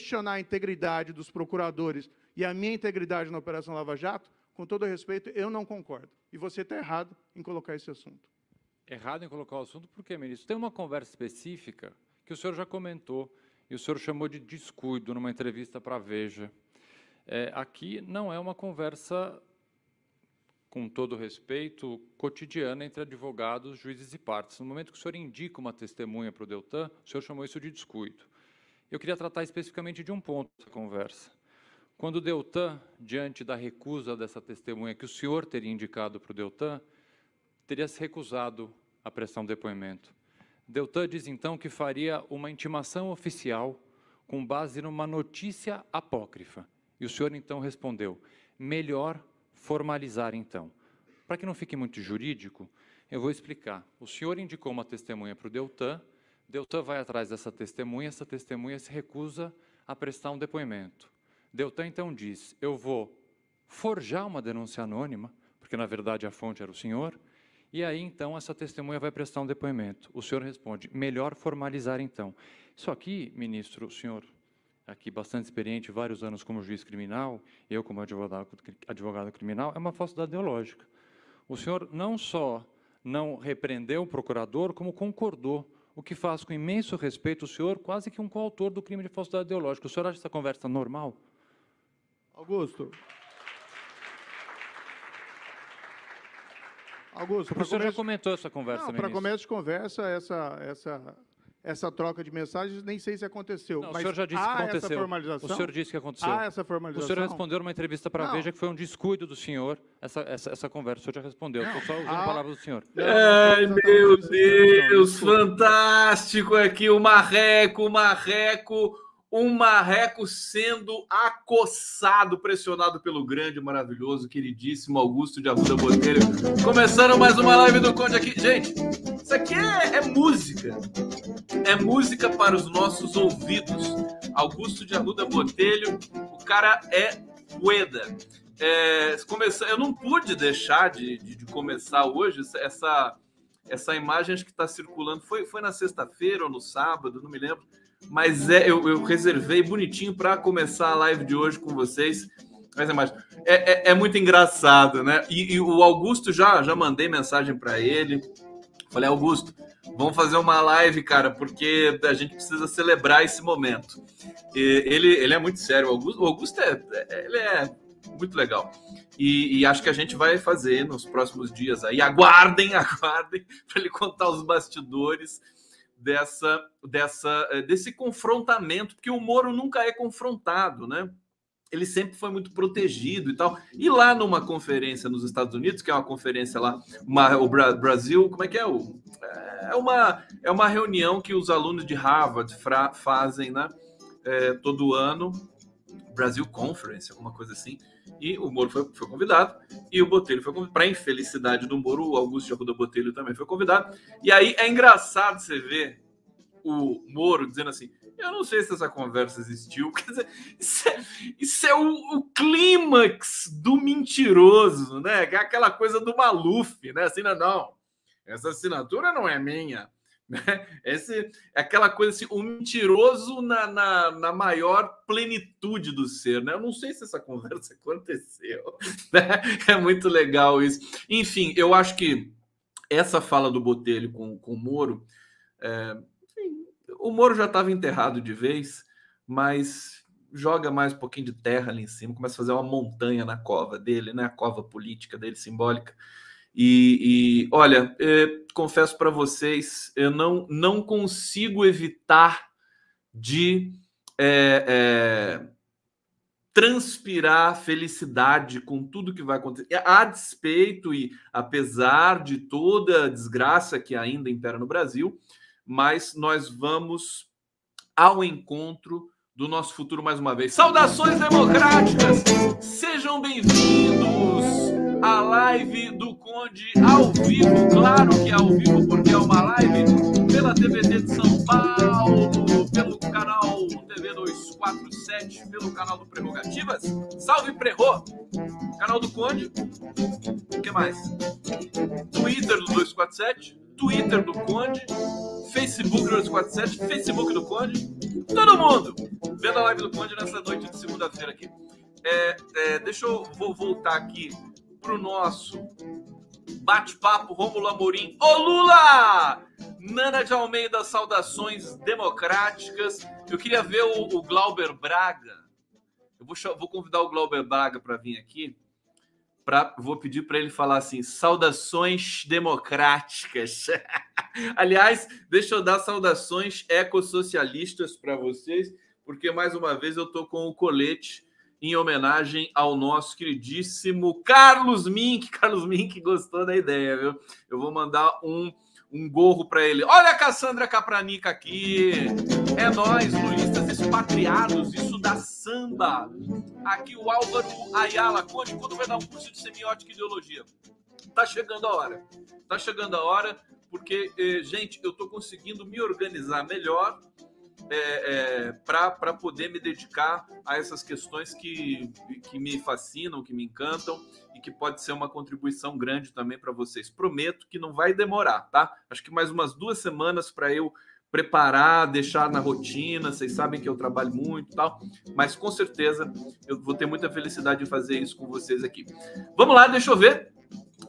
Questionar a integridade dos procuradores e a minha integridade na Operação Lava Jato, com todo respeito, eu não concordo. E você está errado em colocar esse assunto. Errado em colocar o assunto, por quê, ministro? Tem uma conversa específica que o senhor já comentou e o senhor chamou de descuido numa entrevista para a Veja. É, aqui não é uma conversa, com todo respeito, cotidiana entre advogados, juízes e partes. No momento que o senhor indica uma testemunha para o Deltan, o senhor chamou isso de descuido. Eu queria tratar especificamente de um ponto dessa conversa. Quando o Deltan, diante da recusa dessa testemunha que o senhor teria indicado para o Deltan, teria se recusado a prestar um depoimento. Deltan diz então que faria uma intimação oficial com base numa notícia apócrifa. E o senhor então respondeu: melhor formalizar então. Para que não fique muito jurídico, eu vou explicar. O senhor indicou uma testemunha para o Deltan, Deltan vai atrás dessa testemunha, essa testemunha se recusa a prestar um depoimento. Deltan então diz: Eu vou forjar uma denúncia anônima, porque na verdade a fonte era o senhor, e aí então essa testemunha vai prestar um depoimento. O senhor responde: Melhor formalizar então. Isso aqui, ministro, o senhor aqui bastante experiente, vários anos como juiz criminal, eu como advogado, advogado criminal, é uma falsidade ideológica. O senhor não só não repreendeu o procurador, como concordou o que faz com imenso respeito o senhor, quase que um coautor do crime de falsidade ideológica. O senhor acha essa conversa normal? Augusto. Augusto, o senhor já comentou essa conversa, Para começo de conversa, essa, essa, essa troca de mensagens, nem sei se aconteceu. Não, mas o senhor já disse que aconteceu. Essa formalização? O senhor disse que aconteceu. Há essa formalização? O senhor respondeu numa entrevista para a Veja que foi um descuido do senhor essa, essa, essa conversa. O senhor já respondeu. Estou só usando a palavra do senhor. Ai, meu Deus, fantástico aqui o Marreco, o Marreco um marreco sendo acossado, pressionado pelo grande, maravilhoso, queridíssimo Augusto de Arruda Botelho. Começando mais uma live do Conde aqui. Gente, isso aqui é, é música. É música para os nossos ouvidos. Augusto de Arruda Botelho, o cara é poeda. É, eu não pude deixar de, de, de começar hoje essa, essa imagem que está circulando. Foi, foi na sexta-feira ou no sábado, não me lembro mas é, eu, eu reservei bonitinho para começar a live de hoje com vocês. Mas é, mais, é, é, é muito engraçado, né? E, e, o Augusto já, já mandei mensagem para ele. Falei, Augusto, vamos fazer uma live, cara, porque a gente precisa celebrar esse momento. E ele, ele é muito sério. O Augusto, o Augusto é, é ele é muito legal. E, e, acho que a gente vai fazer nos próximos dias aí. Aguardem, aguardem, para ele contar os bastidores dessa, dessa, eh, desse confrontamento, porque o Moro nunca é confrontado, né? Ele sempre foi muito protegido e tal. E lá numa conferência nos Estados Unidos, que é uma conferência lá, uma, o Bra Brasil, como é que é? O, é, uma, é uma reunião que os alunos de Harvard fazem, né? É, todo ano, Brasil Conference, alguma coisa assim. E o Moro foi, foi convidado, e o Botelho foi convidado. Para infelicidade do Moro, o Augusto de Botelho também foi convidado. E aí é engraçado você ver o Moro dizendo assim: eu não sei se essa conversa existiu. Quer dizer, isso é, isso é o, o, clímax do mentiroso, né? É aquela coisa do Maluf, né? Assim, não, essa assinatura não é minha. Né? Esse, aquela coisa assim, o mentiroso na, na, na, maior plenitude do ser, né? Eu não sei se essa conversa aconteceu, né? É muito legal isso. Enfim, eu acho que essa fala do Botelho com, com o Moro, é, o Moro já estava enterrado de vez, mas joga mais um pouquinho de terra ali em cima, começa a fazer uma montanha na cova dele, né? A cova política dele, simbólica. E, e olha, é, confesso para vocês, eu não, não consigo evitar de é, é, transpirar felicidade com tudo que vai acontecer. A despeito e apesar de toda a desgraça que ainda impera no Brasil, mas nós vamos ao encontro do nosso futuro mais uma vez. Saudações democráticas! Sejam bem-vindos à live do Conde ao vivo, claro que é ao vivo, porque é uma live pela TVT de São Paulo, pelo canal TV 247, pelo canal do Prerrogativas. Salve Prerro! Canal do Conde. O que mais? Twitter do 247, Twitter do Conde, Facebook do 247, Facebook do Conde. todo mundo vendo a live do Conde nessa noite de segunda-feira aqui. É, é, deixa eu vou voltar aqui pro nosso bate-papo Rômulo Amorim. Ô Lula! Nana de Almeida, saudações democráticas. Eu queria ver o, o Glauber Braga. Eu vou, vou convidar o Glauber Braga para vir aqui. Pra, vou pedir para ele falar assim: saudações democráticas. Aliás, deixa eu dar saudações ecossocialistas para vocês, porque mais uma vez eu estou com o colete em homenagem ao nosso queridíssimo Carlos Mink. Carlos Mink gostou da ideia, viu? Eu vou mandar um, um gorro para ele. Olha a Cassandra Capranica aqui. É nós, lulistas expatriados, isso da samba. Aqui o Álvaro Ayala. Conte quando vai dar um curso de semiótica e ideologia? Tá chegando a hora. Tá chegando a hora, porque, eh, gente, eu tô conseguindo me organizar melhor é, é, para poder me dedicar a essas questões que, que me fascinam, que me encantam e que pode ser uma contribuição grande também para vocês. Prometo que não vai demorar, tá? Acho que mais umas duas semanas para eu preparar, deixar na rotina. Vocês sabem que eu trabalho muito tal, mas com certeza eu vou ter muita felicidade de fazer isso com vocês aqui. Vamos lá, deixa eu ver.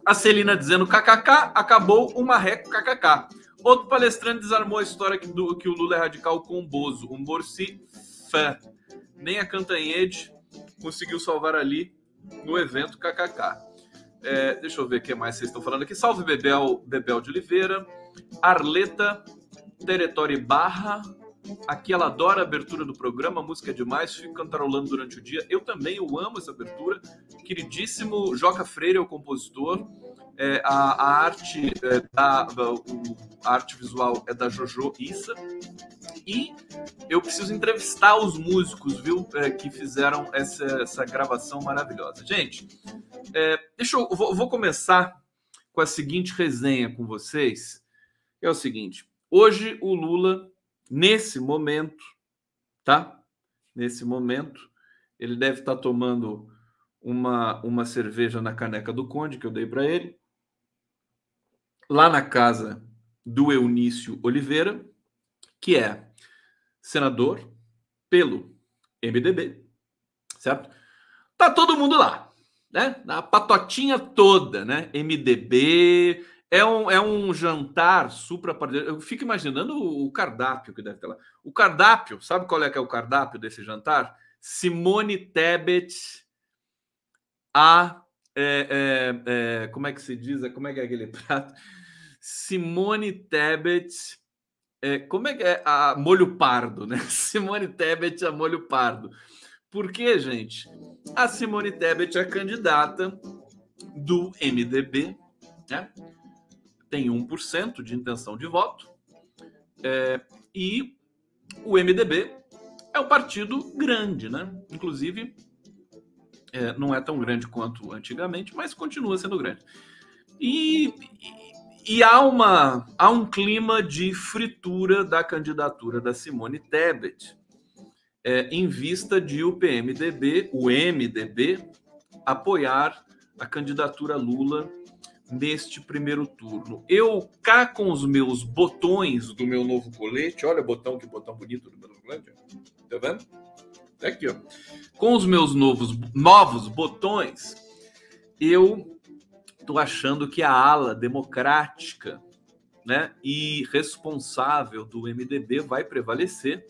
A Celina dizendo kkk, acabou o marreco kkk. Outro palestrante desarmou a história que, do, que o Lula é radical com o Bozo, um Borsi fã. Nem a Cantanhede conseguiu salvar ali no evento KKK. É, deixa eu ver o que mais vocês estão falando aqui. Salve Bebel, Bebel de Oliveira, Arleta, Teretori Barra. Aqui ela adora a abertura do programa, música é demais, fico cantarolando durante o dia. Eu também, eu amo essa abertura. Queridíssimo Joca Freire, o compositor é, a, a, arte é, da, o, a arte visual é da Jojo Issa e eu preciso entrevistar os músicos, viu, é, que fizeram essa, essa gravação maravilhosa. Gente, é, deixa eu vou, vou começar com a seguinte resenha com vocês. É o seguinte: hoje o Lula, nesse momento, tá? Nesse momento, ele deve estar tomando uma, uma cerveja na caneca do Conde que eu dei para ele lá na casa do Eunício Oliveira, que é senador pelo MDB, certo? Tá todo mundo lá, né? A patotinha toda, né? MDB, é um, é um jantar supra Eu fico imaginando o, cardápio que deve ter lá. O cardápio, sabe qual é que é o cardápio desse jantar? Simone Tebet, a é, é, é, como é que se diz? Como é que é aquele prato? Simone Tebet. É, como é que é? A molho pardo, né? Simone Tebet a molho pardo. Por quê, gente? A Simone Tebet é candidata do MDB, né? Tem 1% de intenção de voto. É, e o MDB é um partido grande, né? Inclusive, é, não é tão grande quanto antigamente, mas continua sendo grande. E, e há, uma, há um clima de fritura da candidatura da Simone Tebet, é, em vista de o PMDB, o MDB, apoiar a candidatura Lula neste primeiro turno. Eu cá com os meus botões do meu novo colete, olha o botão, que botão bonito do meu novo colete, tá vendo? Tá aqui, ó. Com os meus novos, novos botões, eu estou achando que a ala democrática né, e responsável do MDB vai prevalecer.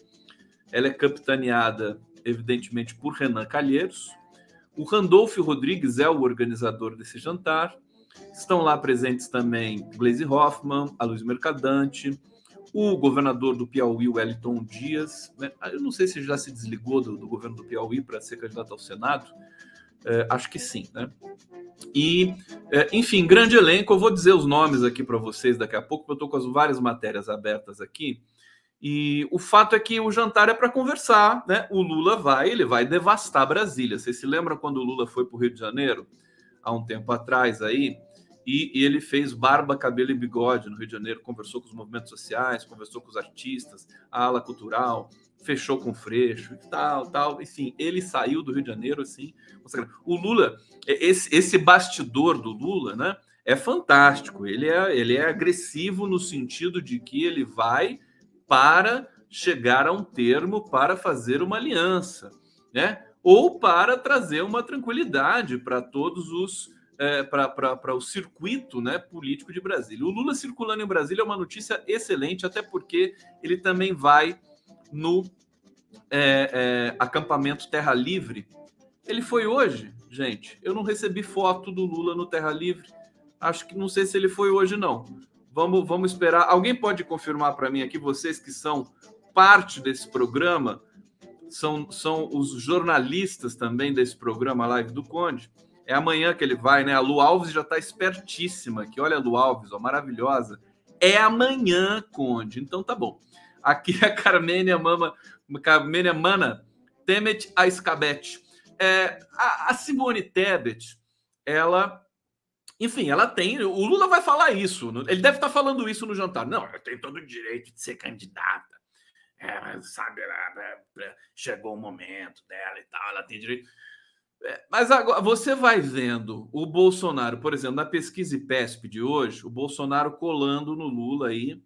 Ela é capitaneada, evidentemente, por Renan Calheiros. O Randolfo Rodrigues é o organizador desse jantar. Estão lá presentes também Gleisi Hoffmann, a Luiz Mercadante, o governador do Piauí, Wellington Dias. Né? Eu não sei se já se desligou do, do governo do Piauí para ser candidato ao Senado. É, acho que sim, né? E, é, enfim, grande elenco. Eu vou dizer os nomes aqui para vocês daqui a pouco, porque eu estou com as várias matérias abertas aqui. E o fato é que o jantar é para conversar, né? O Lula vai, ele vai devastar Brasília. Vocês se lembram quando o Lula foi para o Rio de Janeiro, há um tempo atrás aí? E, e, ele fez barba, cabelo e bigode no Rio de Janeiro, conversou com os movimentos sociais, conversou com os artistas, a ala cultural, fechou com o Freixo e tal, tal. Enfim, ele saiu do Rio de Janeiro assim. O Lula, é, esse, esse bastidor do Lula, né? É fantástico. Ele é, ele é agressivo no sentido de que ele vai para chegar a um termo para fazer uma aliança, né? Ou para trazer uma tranquilidade para todos os é, para o circuito né, político de Brasília. O Lula circulando em Brasília é uma notícia excelente, até porque ele também vai no é, é, acampamento Terra Livre. Ele foi hoje, gente. Eu não recebi foto do Lula no Terra Livre. Acho que não sei se ele foi hoje, não. Vamos, vamos esperar. Alguém pode confirmar para mim aqui, vocês que são parte desse programa, são, são os jornalistas também desse programa Live do Conde. É amanhã que ele vai, né? A Lu Alves já está espertíssima aqui. Olha a Lu Alves, ó, maravilhosa. É amanhã, Conde. Então tá bom. Aqui a Carmênia Mama, Carmênia Mana Temet a Escabete. É, a, a Simone Tebet, ela enfim, ela tem. O Lula vai falar isso. Ele deve estar falando isso no jantar. Não, eu tenho todo o direito de ser candidata. É, sabe, ela, chegou o momento dela e tal, ela tem direito. É, mas agora você vai vendo o Bolsonaro, por exemplo, na pesquisa IPESP de hoje, o Bolsonaro colando no Lula aí.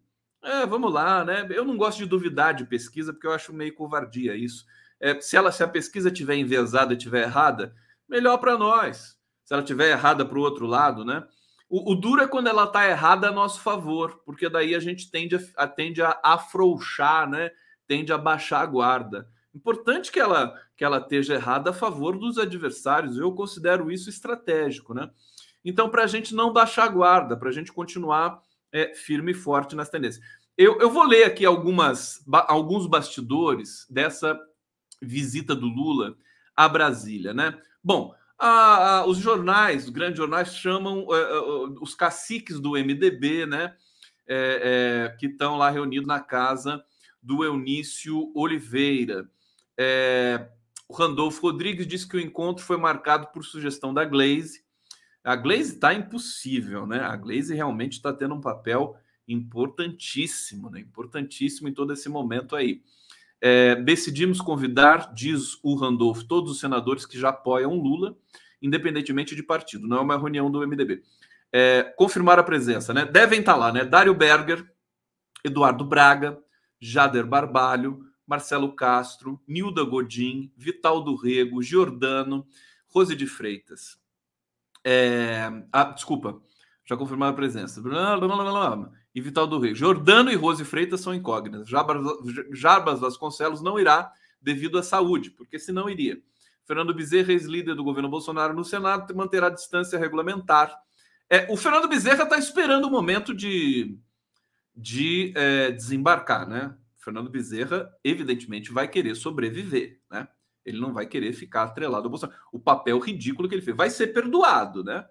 É, vamos lá, né? Eu não gosto de duvidar de pesquisa, porque eu acho meio covardia isso. É, se, ela, se a pesquisa tiver envezada e tiver errada, melhor para nós. Se ela tiver errada para o outro lado, né? O, o, duro é quando ela está errada a nosso favor, porque daí a gente tende a, tende a afrouxar, né? Tende a baixar a guarda. Importante que ela, que ela esteja errada a favor dos adversários. Eu considero isso estratégico, né? Então, para a gente não baixar a guarda, para a gente continuar é, firme e forte nas tendências. Eu, eu vou ler aqui algumas, ba, alguns bastidores dessa visita do Lula a Brasília, né? Bom, a, a, os jornais, os grandes jornais, chamam é, os caciques do MDB, né? É, é, que estão lá reunidos na casa do Eunício Oliveira. É, o Randolfo Rodrigues disse que o encontro foi marcado por sugestão da Glaze. A Glaze está impossível, né? A Glaze realmente está tendo um papel importantíssimo, né? Importantíssimo em todo esse momento aí. É, decidimos convidar, diz o Randolfo, todos os senadores que já apoiam Lula, independentemente de partido. Não é uma reunião do MDB. É, confirmar a presença, né? Devem estar tá lá, né? Dário Berger, Eduardo Braga, Jader Barbalho, Marcelo Castro, Nilda Godin, Vital do Rego, Giordano, Rose de Freitas. É... Ah, desculpa, já confirmaram a presença. E Vital do Rego. Jordano e Rose Freitas são incógnitas. Jarbas, Jarbas Vasconcelos não irá devido à saúde, porque senão iria. Fernando Bezerra, ex-líder do governo Bolsonaro no Senado, manterá a distância regulamentar. É, o Fernando Bezerra está esperando o momento de, de é, desembarcar, né? Fernando Bezerra, evidentemente, vai querer sobreviver, né? Ele não vai querer ficar atrelado ao Bolsonaro. O papel ridículo que ele fez vai ser perdoado, né?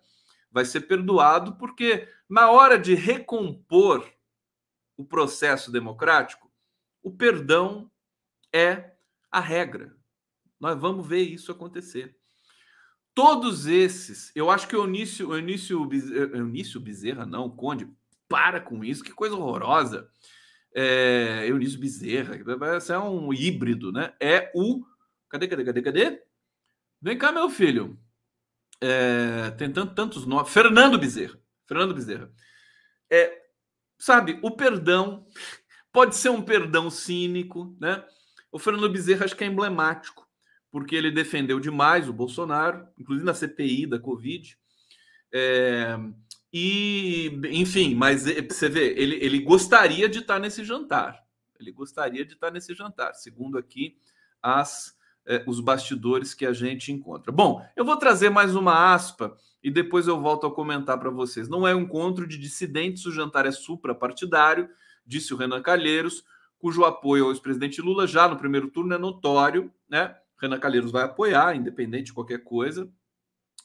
Vai ser perdoado porque na hora de recompor o processo democrático, o perdão é a regra. Nós vamos ver isso acontecer. Todos esses, eu acho que o Eunício, o Eunício, Eunício Bezerra, não, Conde, para com isso, que coisa horrorosa é, Eunício Bezerra, esse é um híbrido, né? É o. Cadê, cadê, cadê, cadê? Vem cá, meu filho. É, tem tantos, tantos nomes. Fernando Bezerra. Fernando Bezerra. É, sabe, o perdão pode ser um perdão cínico, né? O Fernando Bezerra acho que é emblemático, porque ele defendeu demais o Bolsonaro, inclusive na CPI da Covid. É, e, enfim, mas eh, você vê, ele, ele gostaria de estar nesse jantar. Ele gostaria de estar nesse jantar, segundo aqui as, eh, os bastidores que a gente encontra. Bom, eu vou trazer mais uma aspa e depois eu volto a comentar para vocês. Não é um encontro de dissidentes, o jantar é suprapartidário, disse o Renan Calheiros, cujo apoio ao ex-presidente Lula já no primeiro turno é notório, né? Renan Calheiros vai apoiar, independente de qualquer coisa.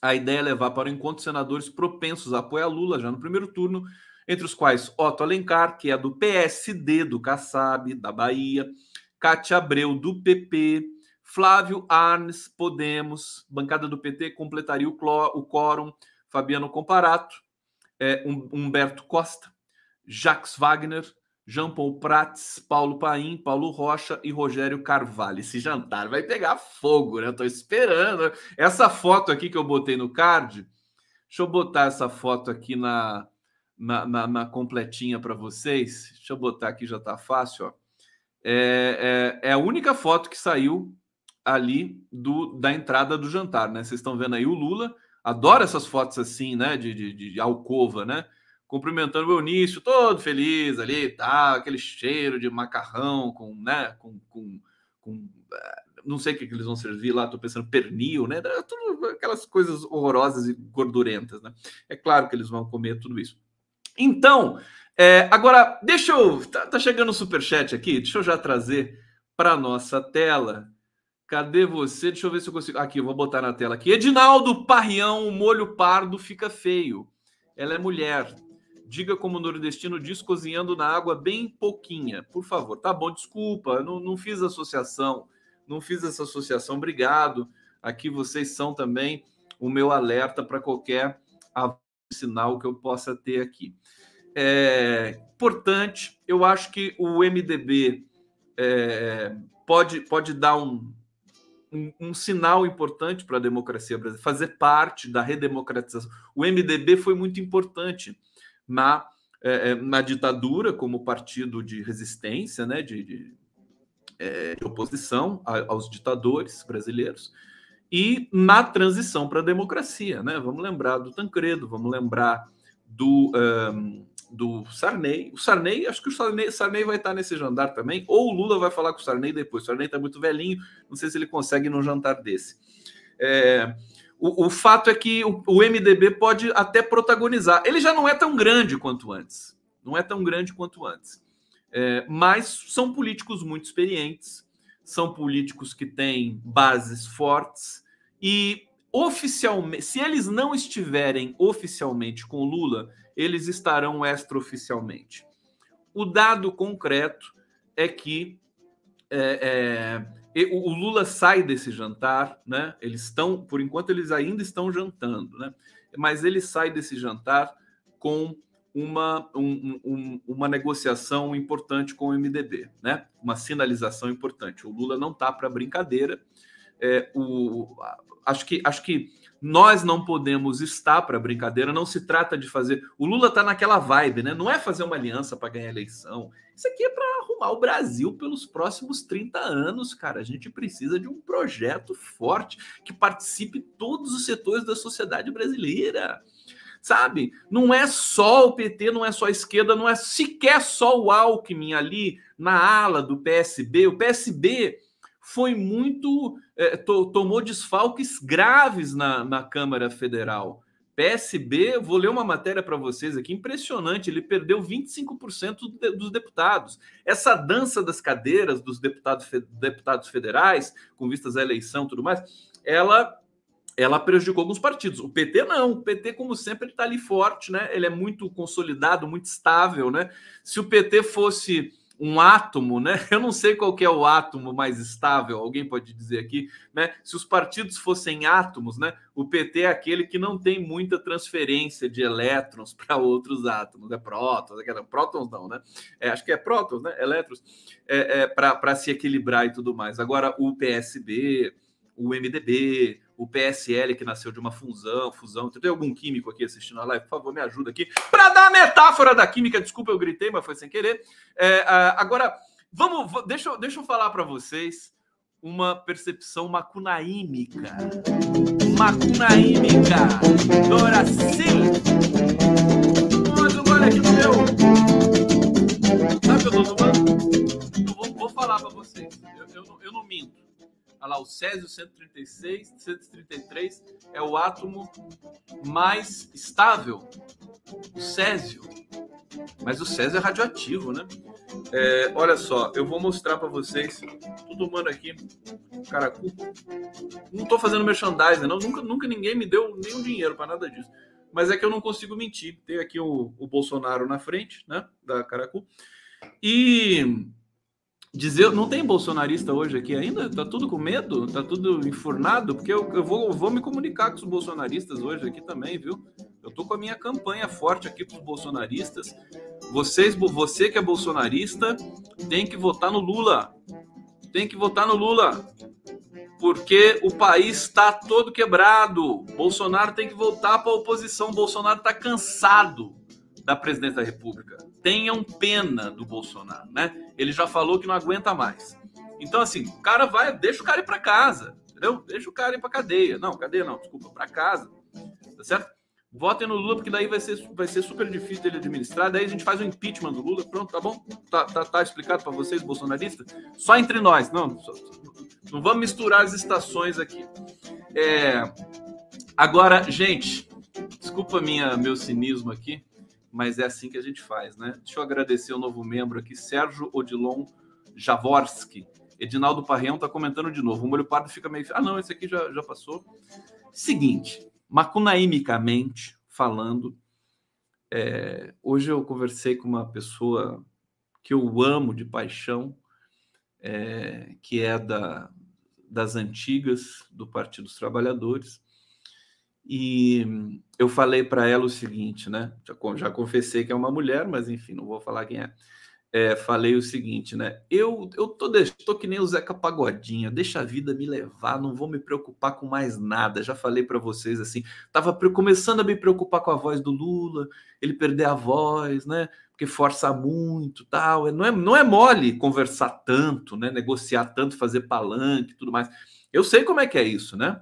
A ideia é levar para o encontro senadores propensos a apoiar Lula já no primeiro turno, entre os quais Otto Alencar, que é do PSD do Kassab, da Bahia, Cátia Abreu, do PP, Flávio Arnes, Podemos, bancada do PT completaria o, o quórum, Fabiano Comparato, é, Humberto Costa, Jacques Wagner, Jean Paul Prats, Paulo Paim, Paulo Rocha e Rogério Carvalho. Esse jantar vai pegar fogo, né? Eu tô esperando. Essa foto aqui que eu botei no card, deixa eu botar essa foto aqui na, na, na, na completinha para vocês. Deixa eu botar aqui, já tá fácil, ó. É, é, é, a única foto que saiu ali do, da entrada do jantar, né? Vocês estão vendo aí o Lula, adora essas fotos assim, né? De, de, de alcova, né? Cumprimentando o Eunício, todo feliz ali, tá? Aquele cheiro de macarrão com, né? Com, com, com eh, não sei o que, que eles vão servir lá, estou pensando pernil, né? Tudo, aquelas coisas horrorosas e gordurentas, né? É claro que eles vão comer tudo isso. Então, é, agora, deixa eu. Tá, tá chegando o superchat aqui, deixa eu já trazer para nossa tela. Cadê você? Deixa eu ver se eu consigo. Aqui, eu vou botar na tela aqui. Edinaldo Parrião, o molho pardo fica feio. Ela é mulher. Diga como o nordestino diz, cozinhando na água bem pouquinha, por favor. Tá bom, desculpa, não, não fiz associação não fiz essa associação. Obrigado. Aqui vocês são também o meu alerta para qualquer sinal que eu possa ter aqui. É importante, eu acho que o MDB é, pode, pode dar um, um, sinal importante para a democracia brasileira, fazer parte da redemocratização. O MDB foi muito importante na, é, é, na ditadura como partido de resistência, né, de, de é, de oposição aos ditadores brasileiros e na transição para a democracia. Né? Vamos lembrar do Tancredo, vamos lembrar do, um, do Sarney. O Sarney, acho que o Sarney, Sarney vai estar nesse jantar também, ou o Lula vai falar com o Sarney depois. O Sarney está muito velhinho, não sei se ele consegue num jantar desse. É, o, o, fato é que o, o MDB pode até protagonizar. Ele já não é tão grande quanto antes. Não é tão grande quanto antes. É, mas são políticos muito experientes, são políticos que têm bases fortes e oficialmente, se eles não estiverem oficialmente com Lula, eles estarão extraoficialmente. O dado concreto é que é, é, o Lula sai desse jantar, né? Eles estão, por enquanto, eles ainda estão jantando, né? Mas ele sai desse jantar com uma, um, um, uma negociação importante com o MDB, né? uma sinalização importante. O Lula não está para brincadeira. É, o, acho, que, acho que nós não podemos estar para brincadeira, não se trata de fazer. O Lula está naquela vibe, né? Não é fazer uma aliança para ganhar eleição. Isso aqui é para arrumar o Brasil pelos próximos 30 anos, cara. A gente precisa de um projeto forte que participe todos os setores da sociedade brasileira sabe? Não é só o PT, não é só a esquerda, não é sequer só o Alckmin ali na ala do PSB. O PSB foi muito. É, to, tomou desfalques graves na, na Câmara Federal. PSB, vou ler uma matéria para vocês aqui, impressionante, ele perdeu 25% dos deputados. Essa dança das cadeiras dos deputados, deputados federais, com vistas à eleição e tudo mais, ela ela prejudicou alguns partidos. O PT não. O PT, como sempre, ele está ali forte, né? Ele é muito consolidado, muito estável, né? Se o PT fosse um átomo, né? Eu não sei qual é o átomo mais estável, alguém pode dizer aqui, né? Se os partidos fossem átomos, né? O PT é aquele que não tem muita transferência de elétrons para outros átomos, é prótons, é prótons não, né? É, acho que é prótons, né? Elétrons, é, é para se equilibrar e tudo mais. Agora, o PSB, o MDB, o PSL que nasceu de uma fusão, fusão. Tem algum químico aqui assistindo a live? Por favor, me ajuda aqui para dar a metáfora da química. Desculpa, eu gritei, mas foi sem querer. É, agora, vamos, deixa, deixa eu falar para vocês uma percepção macunaímica. Macunaímica. Dora sim. Olha aqui no meu. Sabe o que eu tô tomando? Eu vou, vou falar para vocês. Eu, eu, eu não minto. Olha lá, o Césio 136, 133 é o átomo mais estável. O Césio. Mas o Césio é radioativo, né? É, olha só, eu vou mostrar para vocês. Tô tomando aqui caracu. Não tô fazendo merchandising, não. Nunca, nunca ninguém me deu nenhum dinheiro para nada disso. Mas é que eu não consigo mentir. Tem aqui o, o Bolsonaro na frente, né? Da Caracu. E dizer, não tem bolsonarista hoje aqui ainda? Tá tudo com medo? Tá tudo enfurnado? Porque eu, eu vou, vou me comunicar com os bolsonaristas hoje aqui também, viu? Eu tô com a minha campanha forte aqui para os bolsonaristas. Vocês, você que é bolsonarista, tem que votar no Lula. Tem que votar no Lula. Porque o país está todo quebrado. Bolsonaro tem que voltar para a oposição. Bolsonaro está cansado da presidência da República. tenham pena do Bolsonaro, né? Ele já falou que não aguenta mais. Então, assim, o cara vai, deixa o cara ir para casa, entendeu? Deixa o cara ir para cadeia. Não, cadeia não, desculpa, para casa, tá certo? Votem no Lula, porque daí vai ser, vai ser super difícil dele administrar. Daí a gente faz o impeachment do Lula. Pronto, tá bom? Tá, tá, tá explicado para vocês, bolsonaristas? Só entre nós. Não, só, não vamos misturar as estações aqui. É, agora, gente, desculpa minha, meu cinismo aqui, mas é assim que a gente faz, né? Deixa eu agradecer o novo membro aqui, Sérgio Odilon Javorski. Edinaldo Parreão está comentando de novo. O molho pardo fica meio. Ah, não, esse aqui já, já passou. Seguinte, macunaimicamente falando, é, hoje eu conversei com uma pessoa que eu amo de paixão, é, que é da, das antigas do Partido dos Trabalhadores, e eu falei para ela o seguinte, né? Já, já confessei que é uma mulher, mas enfim, não vou falar quem é é, falei o seguinte, né? Eu, eu tô, tô que nem o Zeca Pagodinha, deixa a vida me levar, não vou me preocupar com mais nada. Já falei para vocês assim, tava começando a me preocupar com a voz do Lula, ele perder a voz, né? Porque força muito, tal. É, não é, não é mole conversar tanto, né? Negociar tanto, fazer palanque, tudo mais. Eu sei como é que é isso, né?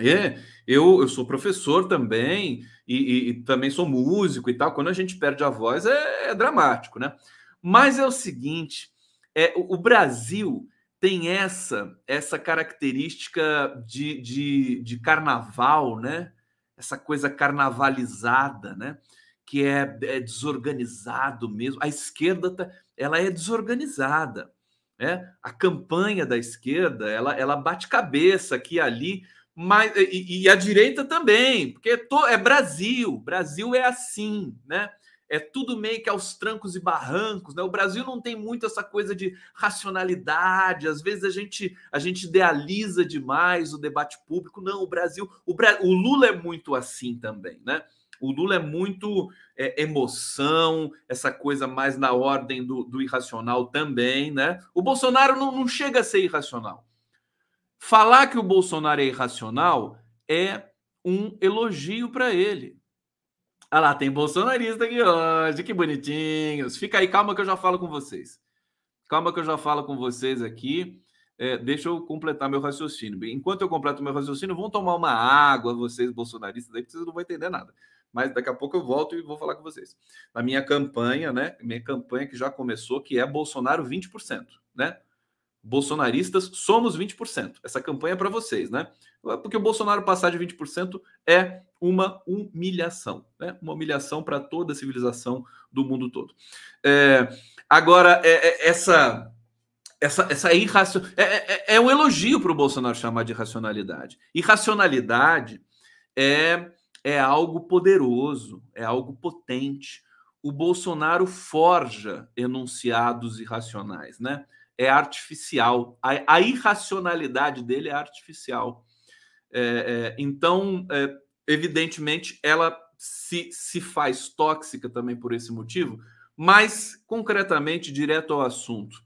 É, eu, eu sou professor também e, e, e também sou músico e tal. Quando a gente perde a voz é, é dramático, né? Mas é o seguinte, é, o Brasil tem essa essa característica de, de, de carnaval, né? Essa coisa carnavalizada, né? Que é, é desorganizado mesmo. A esquerda tá, ela é desorganizada. Né? A campanha da esquerda ela, ela bate cabeça aqui e ali, mas e, e a direita também, porque to, é Brasil. Brasil é assim, né? é tudo meio que aos trancos e barrancos, né? O Brasil não tem muito essa coisa de racionalidade, às vezes a gente a gente idealiza demais o debate público. Não, o Brasil, o, o Lula é muito assim também, né? O Lula é muito é, emoção, essa coisa mais na ordem do, do irracional também, né? O Bolsonaro não, não chega a ser irracional. Falar que o Bolsonaro é irracional é um elogio para ele. Ah lá, tem bolsonarista aqui hoje, que bonitinhos. Fica aí, calma que eu já falo com vocês. Calma que eu já falo com vocês aqui. É, deixa eu completar meu raciocínio. Enquanto eu completo meu raciocínio, vão tomar uma água, vocês bolsonaristas aí, vocês não vão entender nada. Mas daqui a pouco eu volto e vou falar com vocês. Na minha campanha, né? Minha campanha que já começou, que é Bolsonaro 20%, né? Bolsonaristas somos 20%. Essa campanha é para vocês, né? Porque o Bolsonaro passar de 20% é uma humilhação, né? Uma humilhação para toda a civilização do mundo todo. É, agora, é, é, essa essa, essa irracion... é, é, é um elogio para o Bolsonaro chamar de racionalidade. Irracionalidade é, é algo poderoso, é algo potente. O Bolsonaro forja enunciados irracionais, né? É artificial. A, a irracionalidade dele é artificial. É, é, então, é, evidentemente, ela se, se faz tóxica também por esse motivo, mas, concretamente, direto ao assunto.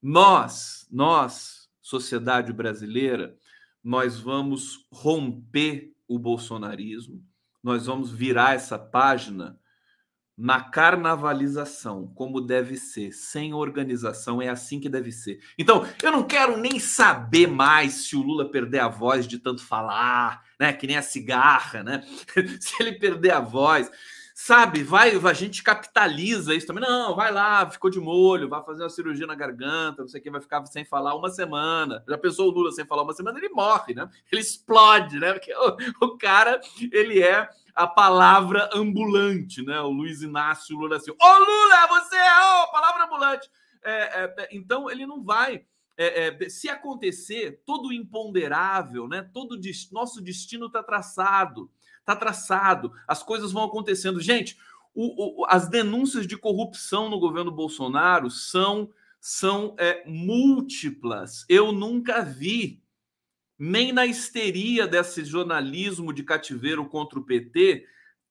Nós, nós, sociedade brasileira, nós vamos romper o bolsonarismo, nós vamos virar essa página na carnavalização, como deve ser, sem organização, é assim que deve ser. Então, eu não quero nem saber mais se o Lula perder a voz de tanto falar, né? Que nem a cigarra, né? se ele perder a voz, sabe? Vai, a gente capitaliza isso também. Não, vai lá, ficou de molho, vai fazer uma cirurgia na garganta, não sei o que, vai ficar sem falar uma semana. Já pensou o Lula sem falar uma semana? Ele morre, né? Ele explode, né? Porque o, o cara, ele é a palavra ambulante, né? O Luiz Inácio Lula assim, ô Lula, você é a palavra ambulante. É, é, é, então ele não vai. É, é, se acontecer, todo imponderável, né? Todo nosso destino está traçado, está traçado. As coisas vão acontecendo. Gente, o, o, as denúncias de corrupção no governo Bolsonaro são são é, múltiplas. Eu nunca vi nem na histeria desse jornalismo de cativeiro contra o PT,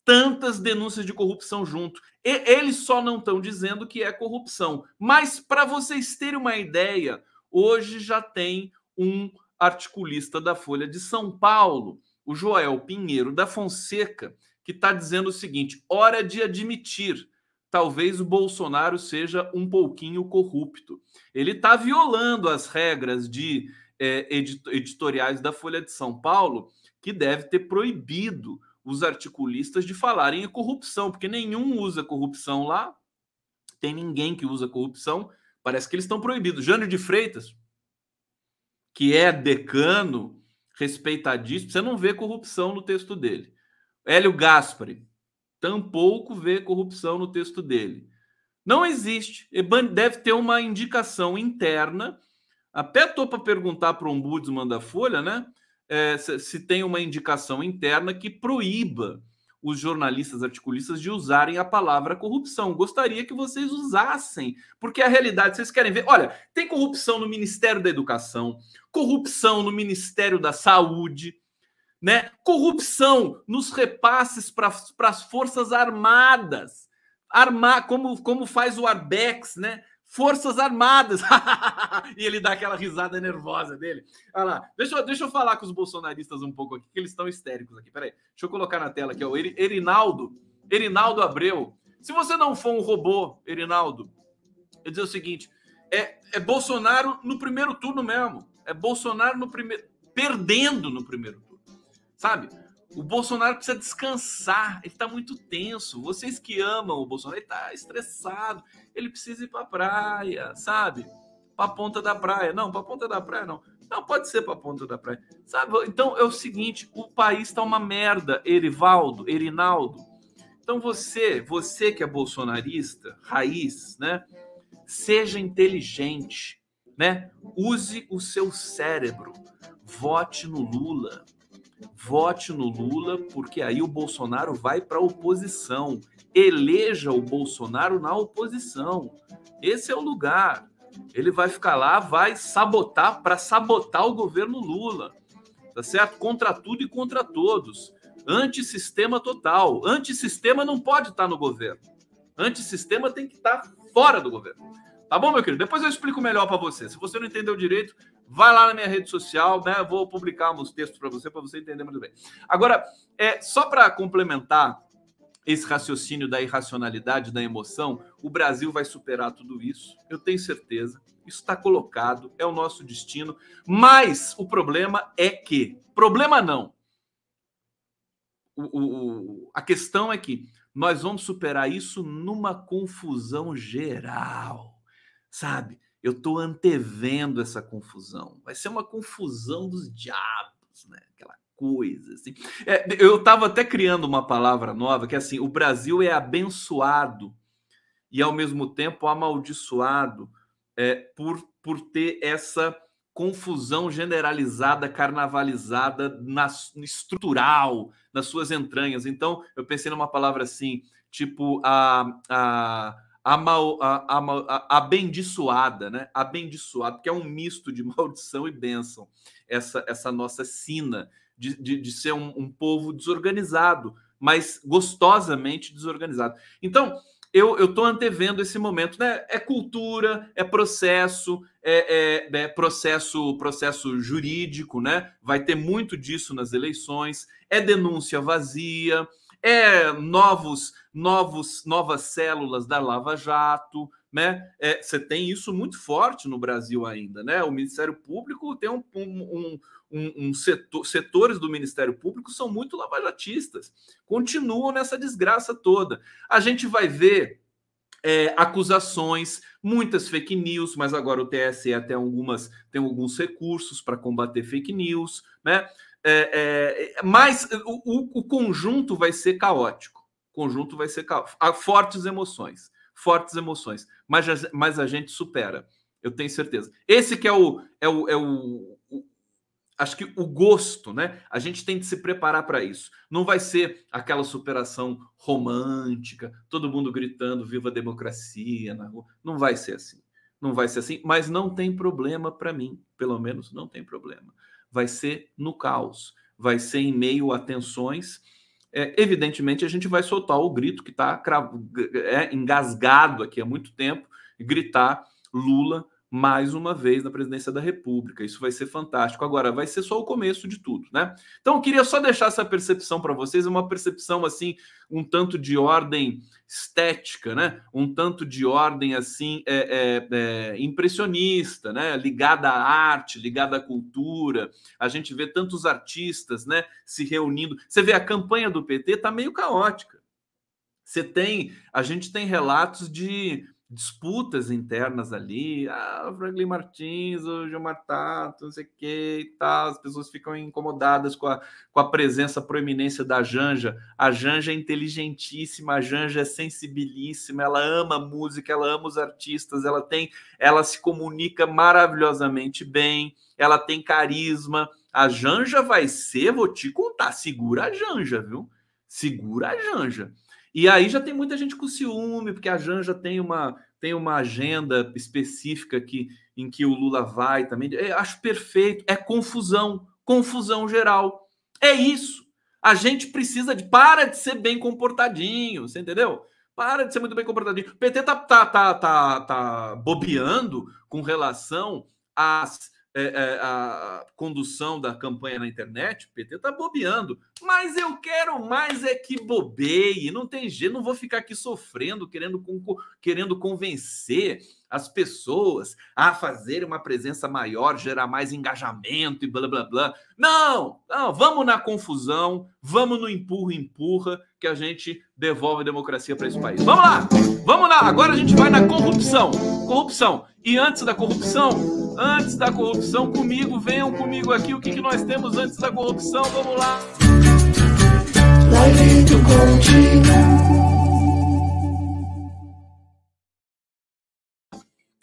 tantas denúncias de corrupção junto. E eles só não estão dizendo que é corrupção. Mas, para vocês terem uma ideia, hoje já tem um articulista da Folha de São Paulo, o Joel Pinheiro da Fonseca, que está dizendo o seguinte: hora de admitir. talvez o Bolsonaro seja um pouquinho corrupto. Ele está violando as regras de é, editoriais da Folha de São Paulo, que deve ter proibido os articulistas de falarem em corrupção, porque nenhum usa corrupção lá, tem ninguém que usa corrupção, parece que eles estão proibidos. Jânio de Freitas, que é decano, respeitadíssimo, você não vê corrupção no texto dele. Hélio Gaspari, tampouco vê corrupção no texto dele. Não existe. Deve ter uma indicação interna. Até estou para perguntar para o ombudsman da Folha, né? É, se, se tem uma indicação interna que proíba os jornalistas articulistas de usarem a palavra corrupção. Gostaria que vocês usassem, porque a realidade, vocês querem ver. Olha, tem corrupção no Ministério da Educação, corrupção no Ministério da Saúde, né? Corrupção nos repasses para as Forças Armadas. Armar, como, como faz o Arbex, né? Forças Armadas. e ele dá aquela risada nervosa dele. Olha lá. Deixa eu, deixa eu falar com os bolsonaristas um pouco aqui, que eles estão histéricos aqui. Peraí. Deixa eu colocar na tela aqui, ó. Erinaldo. Erinaldo Abreu. Se você não for um robô, Erinaldo, eu dizer o seguinte: é, é Bolsonaro no primeiro turno mesmo. É Bolsonaro no primeiro. Perdendo no primeiro turno. Sabe? O Bolsonaro precisa descansar, ele está muito tenso. Vocês que amam o Bolsonaro, ele está estressado, ele precisa ir para a praia, sabe? Para a ponta da praia. Não, para a ponta da praia não. Não, pode ser para a ponta da praia. Sabe? Então é o seguinte: o país está uma merda, Erivaldo, Erinaldo. Então você, você que é bolsonarista, raiz, né? Seja inteligente, né? Use o seu cérebro. Vote no Lula vote no Lula, porque aí o Bolsonaro vai para a oposição. Eleja o Bolsonaro na oposição. Esse é o lugar. Ele vai ficar lá, vai sabotar para sabotar o governo Lula. Tá certo? Contra tudo e contra todos. Antissistema total. Antissistema não pode estar no governo. Antissistema tem que estar fora do governo. Tá bom, meu querido? Depois eu explico melhor para você. Se você não entendeu direito, vai lá na minha rede social, né? Vou publicar uns textos para você, para você entender muito bem. Agora, é só para complementar esse raciocínio da irracionalidade, da emoção, o Brasil vai superar tudo isso, eu tenho certeza. Isso está colocado, é o nosso destino. Mas o problema é que. Problema não. O, o, a questão é que nós vamos superar isso numa confusão geral sabe? Eu estou antevendo essa confusão. Vai ser uma confusão dos diabos, né? Aquela coisa assim. É, eu estava até criando uma palavra nova que é assim: o Brasil é abençoado e ao mesmo tempo amaldiçoado é, por, por ter essa confusão generalizada, carnavalizada, na, estrutural, nas suas entranhas. Então, eu pensei numa palavra assim, tipo a, a amal, a, a, abendiçoada, né? Abendiçoada, que é um misto de maldição e bênção. Essa, essa nossa sina de, de, de ser um, um, povo desorganizado, mas gostosamente desorganizado. Então, eu estou antevendo esse momento, né? É cultura, é processo, é, é, é, processo, processo jurídico, né? Vai ter muito disso nas eleições, é denúncia vazia, é novos, novos, novas células da Lava Jato, né? É, você tem isso muito forte no Brasil ainda, né? O Ministério Público tem um, um, um, um setor, setores do Ministério Público são muito lavajatistas, continuam nessa desgraça toda. A gente vai ver é, acusações, muitas fake news, mas agora o TSE tem algumas tem alguns recursos para combater fake news, né? É, é, mas o, o, conjunto vai ser caótico. O conjunto vai ser caótico. Fortes emoções, fortes emoções. Mas, mas a gente supera, eu tenho certeza. Esse que é o, é o, é o acho que o gosto, né? A gente tem que se preparar para isso. Não vai ser aquela superação romântica, todo mundo gritando viva a democracia na rua. Não vai ser assim. Não vai ser assim, mas não tem problema para mim, pelo menos não tem problema vai ser no caos, vai ser em meio a tensões. É, evidentemente, a gente vai soltar o grito que está é, engasgado aqui há muito tempo, gritar Lula mais uma vez na presidência da República. Isso vai ser fantástico. Agora, vai ser só o começo de tudo, né? Então, eu queria só deixar essa percepção para vocês, uma percepção assim, um tanto de ordem estética, né? Um tanto de ordem assim é, é, é, impressionista, né? Ligada à arte, ligada à cultura. A gente vê tantos artistas, né? Se reunindo. Você vê a campanha do PT tá meio caótica. Você tem, a gente tem relatos de disputas internas ali, ah, o Franklin Martins, o Gilmar Tato, não sei o que e tal, as pessoas ficam incomodadas com a, com a presença, proeminência da Janja. A Janja é inteligentíssima, a Janja é sensibilíssima, ela ama música, ela ama os artistas, ela tem, ela se comunica maravilhosamente bem, ela tem carisma. A Janja vai ser, vou te contar, segura a Janja, viu? Segura a Janja. E aí já tem muita gente com ciúme, porque a Janja tem uma, tem uma agenda específica que, em que o Lula vai também. Eu acho perfeito. É confusão, confusão geral. É isso. A gente precisa de. Para de ser bem comportadinho, você entendeu? Para de ser muito bem comportadinho. O PT tá, tá, tá, tá, tá bobeando com relação às é, é, a condução da campanha na internet, o PT tá bobeando. Mas eu quero mais é que bobeie, não tem jeito, não vou ficar aqui sofrendo, querendo, querendo convencer as pessoas a fazer uma presença maior, gerar mais engajamento e blá blá blá. Não, não, vamos na confusão, vamos no empurra, empurra, que a gente devolve a democracia para esse país. Vamos lá, vamos lá, agora a gente vai na corrupção. Corrupção. E antes da corrupção, antes da corrupção comigo. Venham comigo aqui. O que, que nós temos antes da corrupção? Vamos lá. Live do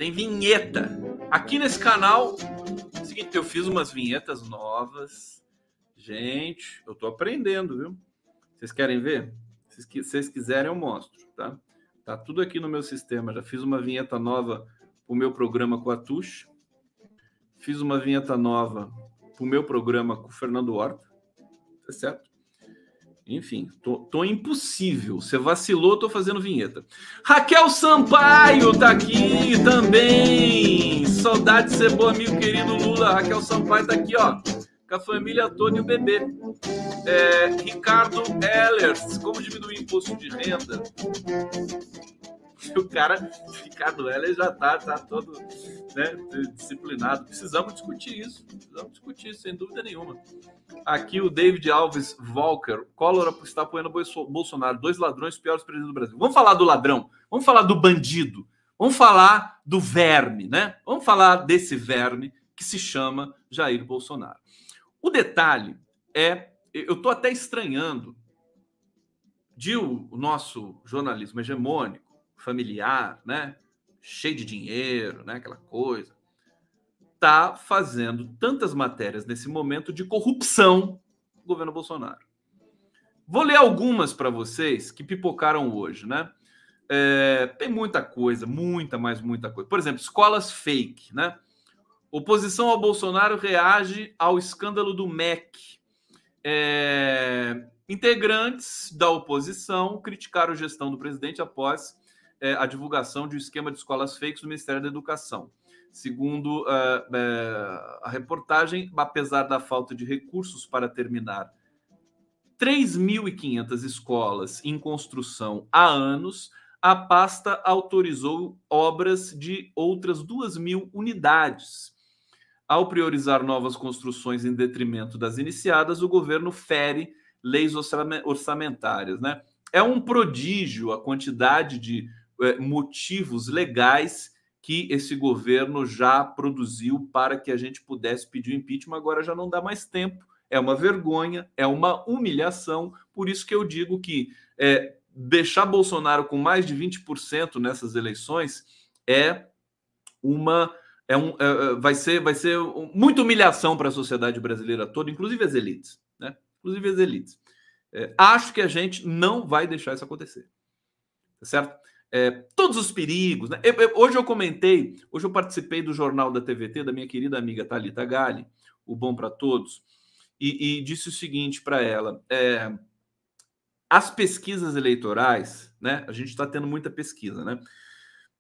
Tem vinheta. Aqui nesse canal, é seguinte, eu fiz umas vinhetas novas. Gente, eu tô aprendendo, viu? Vocês querem ver? Se vocês quiserem, eu mostro, tá? Tá tudo aqui no meu sistema. Já fiz uma vinheta nova o meu programa com a Tuxa. Fiz uma vinheta nova para o meu programa com o Fernando Horta. Tá certo? Enfim, tô, tô impossível. Você vacilou, tô fazendo vinheta. Raquel Sampaio tá aqui também. Saudade de ser bom amigo querido Lula. Raquel Sampaio tá aqui, ó. Com a família toda e o bebê. É, Ricardo Ellers, como diminuir o imposto de renda? o cara, Ricardo Heller, já tá, tá todo né, disciplinado. Precisamos discutir isso. Precisamos discutir isso, sem dúvida nenhuma. Aqui o David Alves Volker, Collor está apoiando Bolsonaro, dois ladrões piores presidentes do Brasil. Vamos falar do ladrão, vamos falar do bandido, vamos falar do verme, né? Vamos falar desse verme que se chama Jair Bolsonaro. O detalhe é, eu estou até estranhando de o nosso jornalismo hegemônico familiar, né? Cheio de dinheiro, né? Aquela coisa. Tá fazendo tantas matérias nesse momento de corrupção do governo Bolsonaro. Vou ler algumas para vocês que pipocaram hoje, né? É, tem muita coisa, muita, mais muita coisa. Por exemplo, escolas fake, né? Oposição ao Bolsonaro reage ao escândalo do MEC. É, integrantes da oposição criticaram a gestão do presidente após é, a divulgação de um esquema de escolas fakes do Ministério da Educação. Segundo uh, uh, a reportagem, apesar da falta de recursos para terminar 3.500 escolas em construção há anos, a pasta autorizou obras de outras 2 mil unidades. Ao priorizar novas construções em detrimento das iniciadas, o governo fere leis orçamentárias. Né? É um prodígio a quantidade de é, motivos legais que esse governo já produziu para que a gente pudesse pedir o impeachment, agora já não dá mais tempo. É uma vergonha, é uma humilhação. Por isso que eu digo que é, deixar Bolsonaro com mais de 20% nessas eleições é uma é um, é, é, vai ser vai ser muita humilhação para a sociedade brasileira toda, inclusive as elites, né? Inclusive as elites. É, acho que a gente não vai deixar isso acontecer, tá certo? É, todos os perigos. Né? Eu, eu, hoje eu comentei, hoje eu participei do jornal da TVT da minha querida amiga Talita Gali, o Bom para Todos, e, e, disse o seguinte para ela: é, as pesquisas eleitorais, né? A gente está tendo muita pesquisa, né?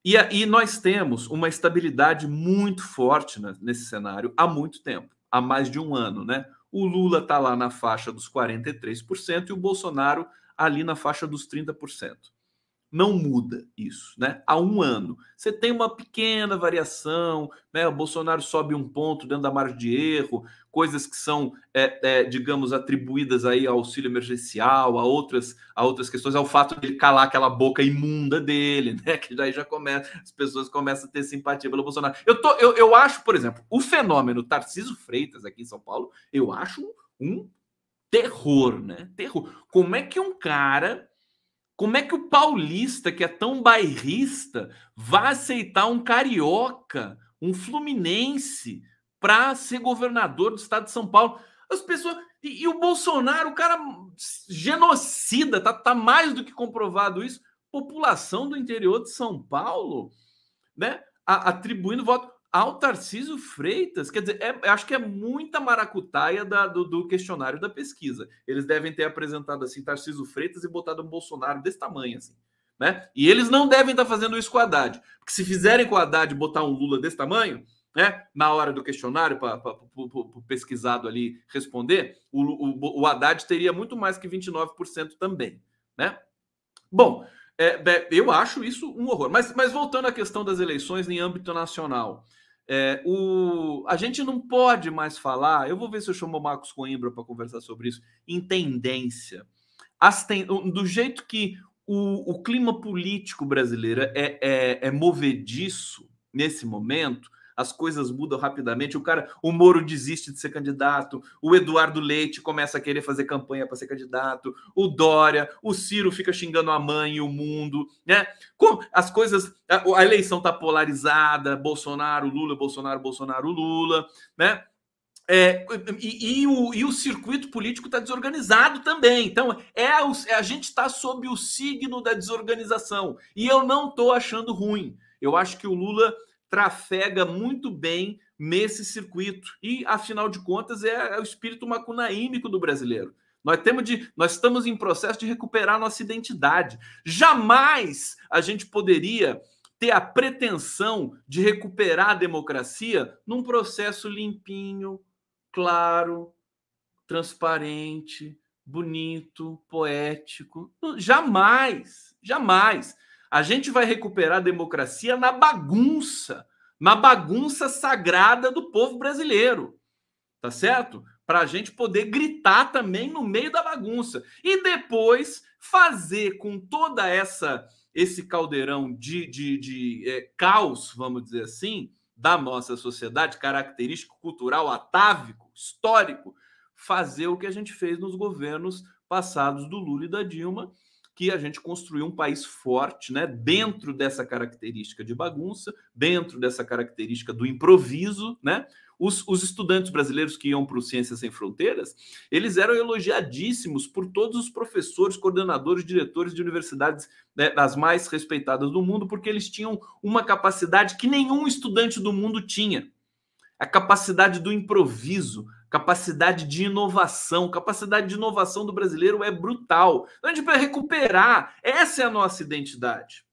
E, e nós temos uma estabilidade muito forte nesse cenário há muito tempo, há mais de um ano, né? O Lula está lá na faixa dos 43% e o Bolsonaro ali na faixa dos 30% não muda isso, né? Há um ano. Você tem uma pequena variação, né? O Bolsonaro sobe um ponto dentro da margem de erro, coisas que são, é, é, digamos, atribuídas aí ao auxílio emergencial, a outras, a outras questões, ao fato de calar aquela boca imunda dele, né? Que daí já começa, as pessoas começam a ter simpatia pelo Bolsonaro. Eu, tô, eu, eu acho, por exemplo, o fenômeno Tarciso Freitas aqui em São Paulo, eu acho um terror, né? Terror. Como é que um cara como é que o paulista, que é tão bairrista, vai aceitar um carioca, um fluminense, para ser governador do estado de São Paulo? As pessoas. E, e, o Bolsonaro, o cara genocida, tá, tá mais do que comprovado isso. População do interior de São Paulo, né? A, atribuindo voto ao Tarcísio Freitas. Quer dizer, é, acho que é muita maracutaia da, do, do, questionário da pesquisa. Eles devem ter apresentado assim Tarcísio Freitas e botado um Bolsonaro desse tamanho, assim. Né? E eles não devem estar fazendo isso com a Haddad. Porque se fizerem com a Haddad botar um Lula desse tamanho, né, na hora do questionário, para o pesquisado ali responder, o, o, o Haddad teria muito mais que 29% também. Né? Bom, é, eu acho isso um horror. Mas, mas voltando à questão das eleições em âmbito nacional. É, o, a gente não pode mais falar. Eu vou ver se eu chamo o Marcos Coimbra para conversar sobre isso. Em tendência. Ten, do jeito que o, o clima político brasileiro é, é, é movediço nesse momento, as coisas mudam rapidamente. O cara, o Moro desiste de ser candidato, o Eduardo Leite começa a querer fazer campanha para ser candidato, o Dória, o Ciro fica xingando a mãe e o mundo, né? As coisas, a, eleição está polarizada, Bolsonaro, Lula, Bolsonaro, Bolsonaro, Lula, né? É, e, e, o, e, o, circuito político está desorganizado também. Então, é, é a gente está sob o signo da desorganização. E eu não estou achando ruim. Eu acho que o Lula trafega muito bem nesse circuito. E, afinal de contas, é, é o espírito macunaímico do brasileiro. Nós, temos de, nós estamos em processo de recuperar nossa identidade. Jamais a gente poderia ter a pretensão de recuperar a democracia num processo limpinho, claro, transparente, bonito, poético. Jamais, jamais. A gente vai recuperar a democracia na bagunça, na bagunça sagrada do povo brasileiro, tá certo? Para a gente poder gritar também no meio da bagunça e depois fazer com toda essa esse caldeirão de, de, de é, caos, vamos dizer assim, da nossa sociedade, característico cultural, atávico, histórico, fazer o que a gente fez nos governos passados do Lula e da Dilma, que a gente construiu um país forte, né, dentro dessa característica de bagunça, dentro dessa característica do improviso, né? Os, os estudantes brasileiros que iam para o Ciências Sem Fronteiras, eles eram elogiadíssimos por todos os professores, coordenadores, diretores de universidades né, das mais respeitadas do mundo, porque eles tinham uma capacidade que nenhum estudante do mundo tinha. A capacidade do improviso, capacidade de inovação. Capacidade de inovação do brasileiro é brutal. Então, a gente precisa recuperar. Essa é a nossa identidade.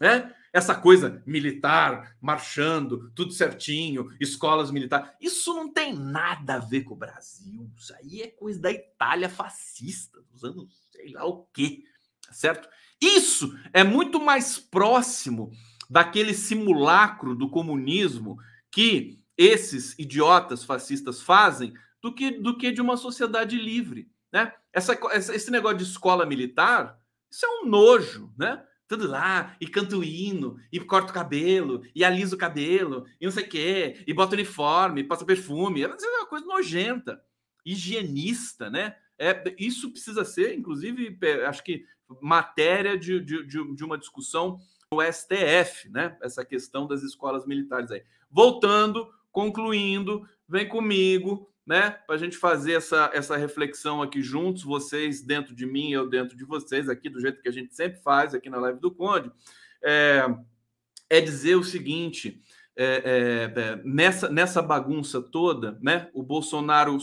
Né? Essa coisa militar, marchando, tudo certinho, escolas militares. Isso não tem nada a ver com o Brasil. Isso aí é coisa da Itália fascista, dos anos sei lá o quê. Certo? Isso é muito mais próximo daquele simulacro do comunismo que esses idiotas fascistas fazem do que, do que de uma sociedade livre. Né? Essa, esse negócio de escola militar, isso é um nojo, né? Tudo lá, e canto hino, e corta o cabelo, e alisa o cabelo, e não sei o quê, e bota uniforme, passa perfume. É uma coisa nojenta, higienista, né? É, isso precisa ser, inclusive, acho que matéria de, de, de uma discussão no STF, né? Essa questão das escolas militares aí. Voltando concluindo, vem comigo, né? Para a gente fazer essa, essa reflexão aqui juntos, vocês dentro de mim, eu dentro de vocês, aqui do jeito que a gente sempre faz aqui na live do Conde, é, é dizer o seguinte: é, é, é nessa, nessa bagunça toda, né? O Bolsonaro,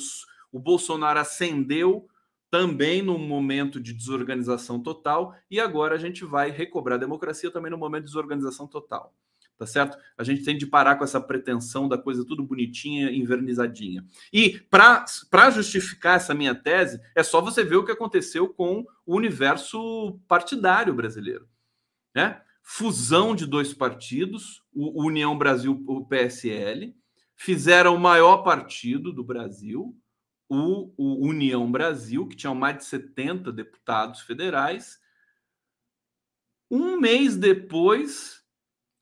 o Bolsonaro ascendeu também num momento de desorganização total, e agora a gente vai recobrar a democracia também no momento de desorganização total. Tá certo? A gente tem de parar com essa pretensão da coisa tudo bonitinha, invernizadinha. E para justificar essa minha tese, é só você ver o que aconteceu com o universo partidário brasileiro. Né? Fusão de dois partidos, o União Brasil, o PSL, fizeram o maior partido do Brasil, o, o União Brasil, que tinha mais de 70 deputados federais. Um mês depois,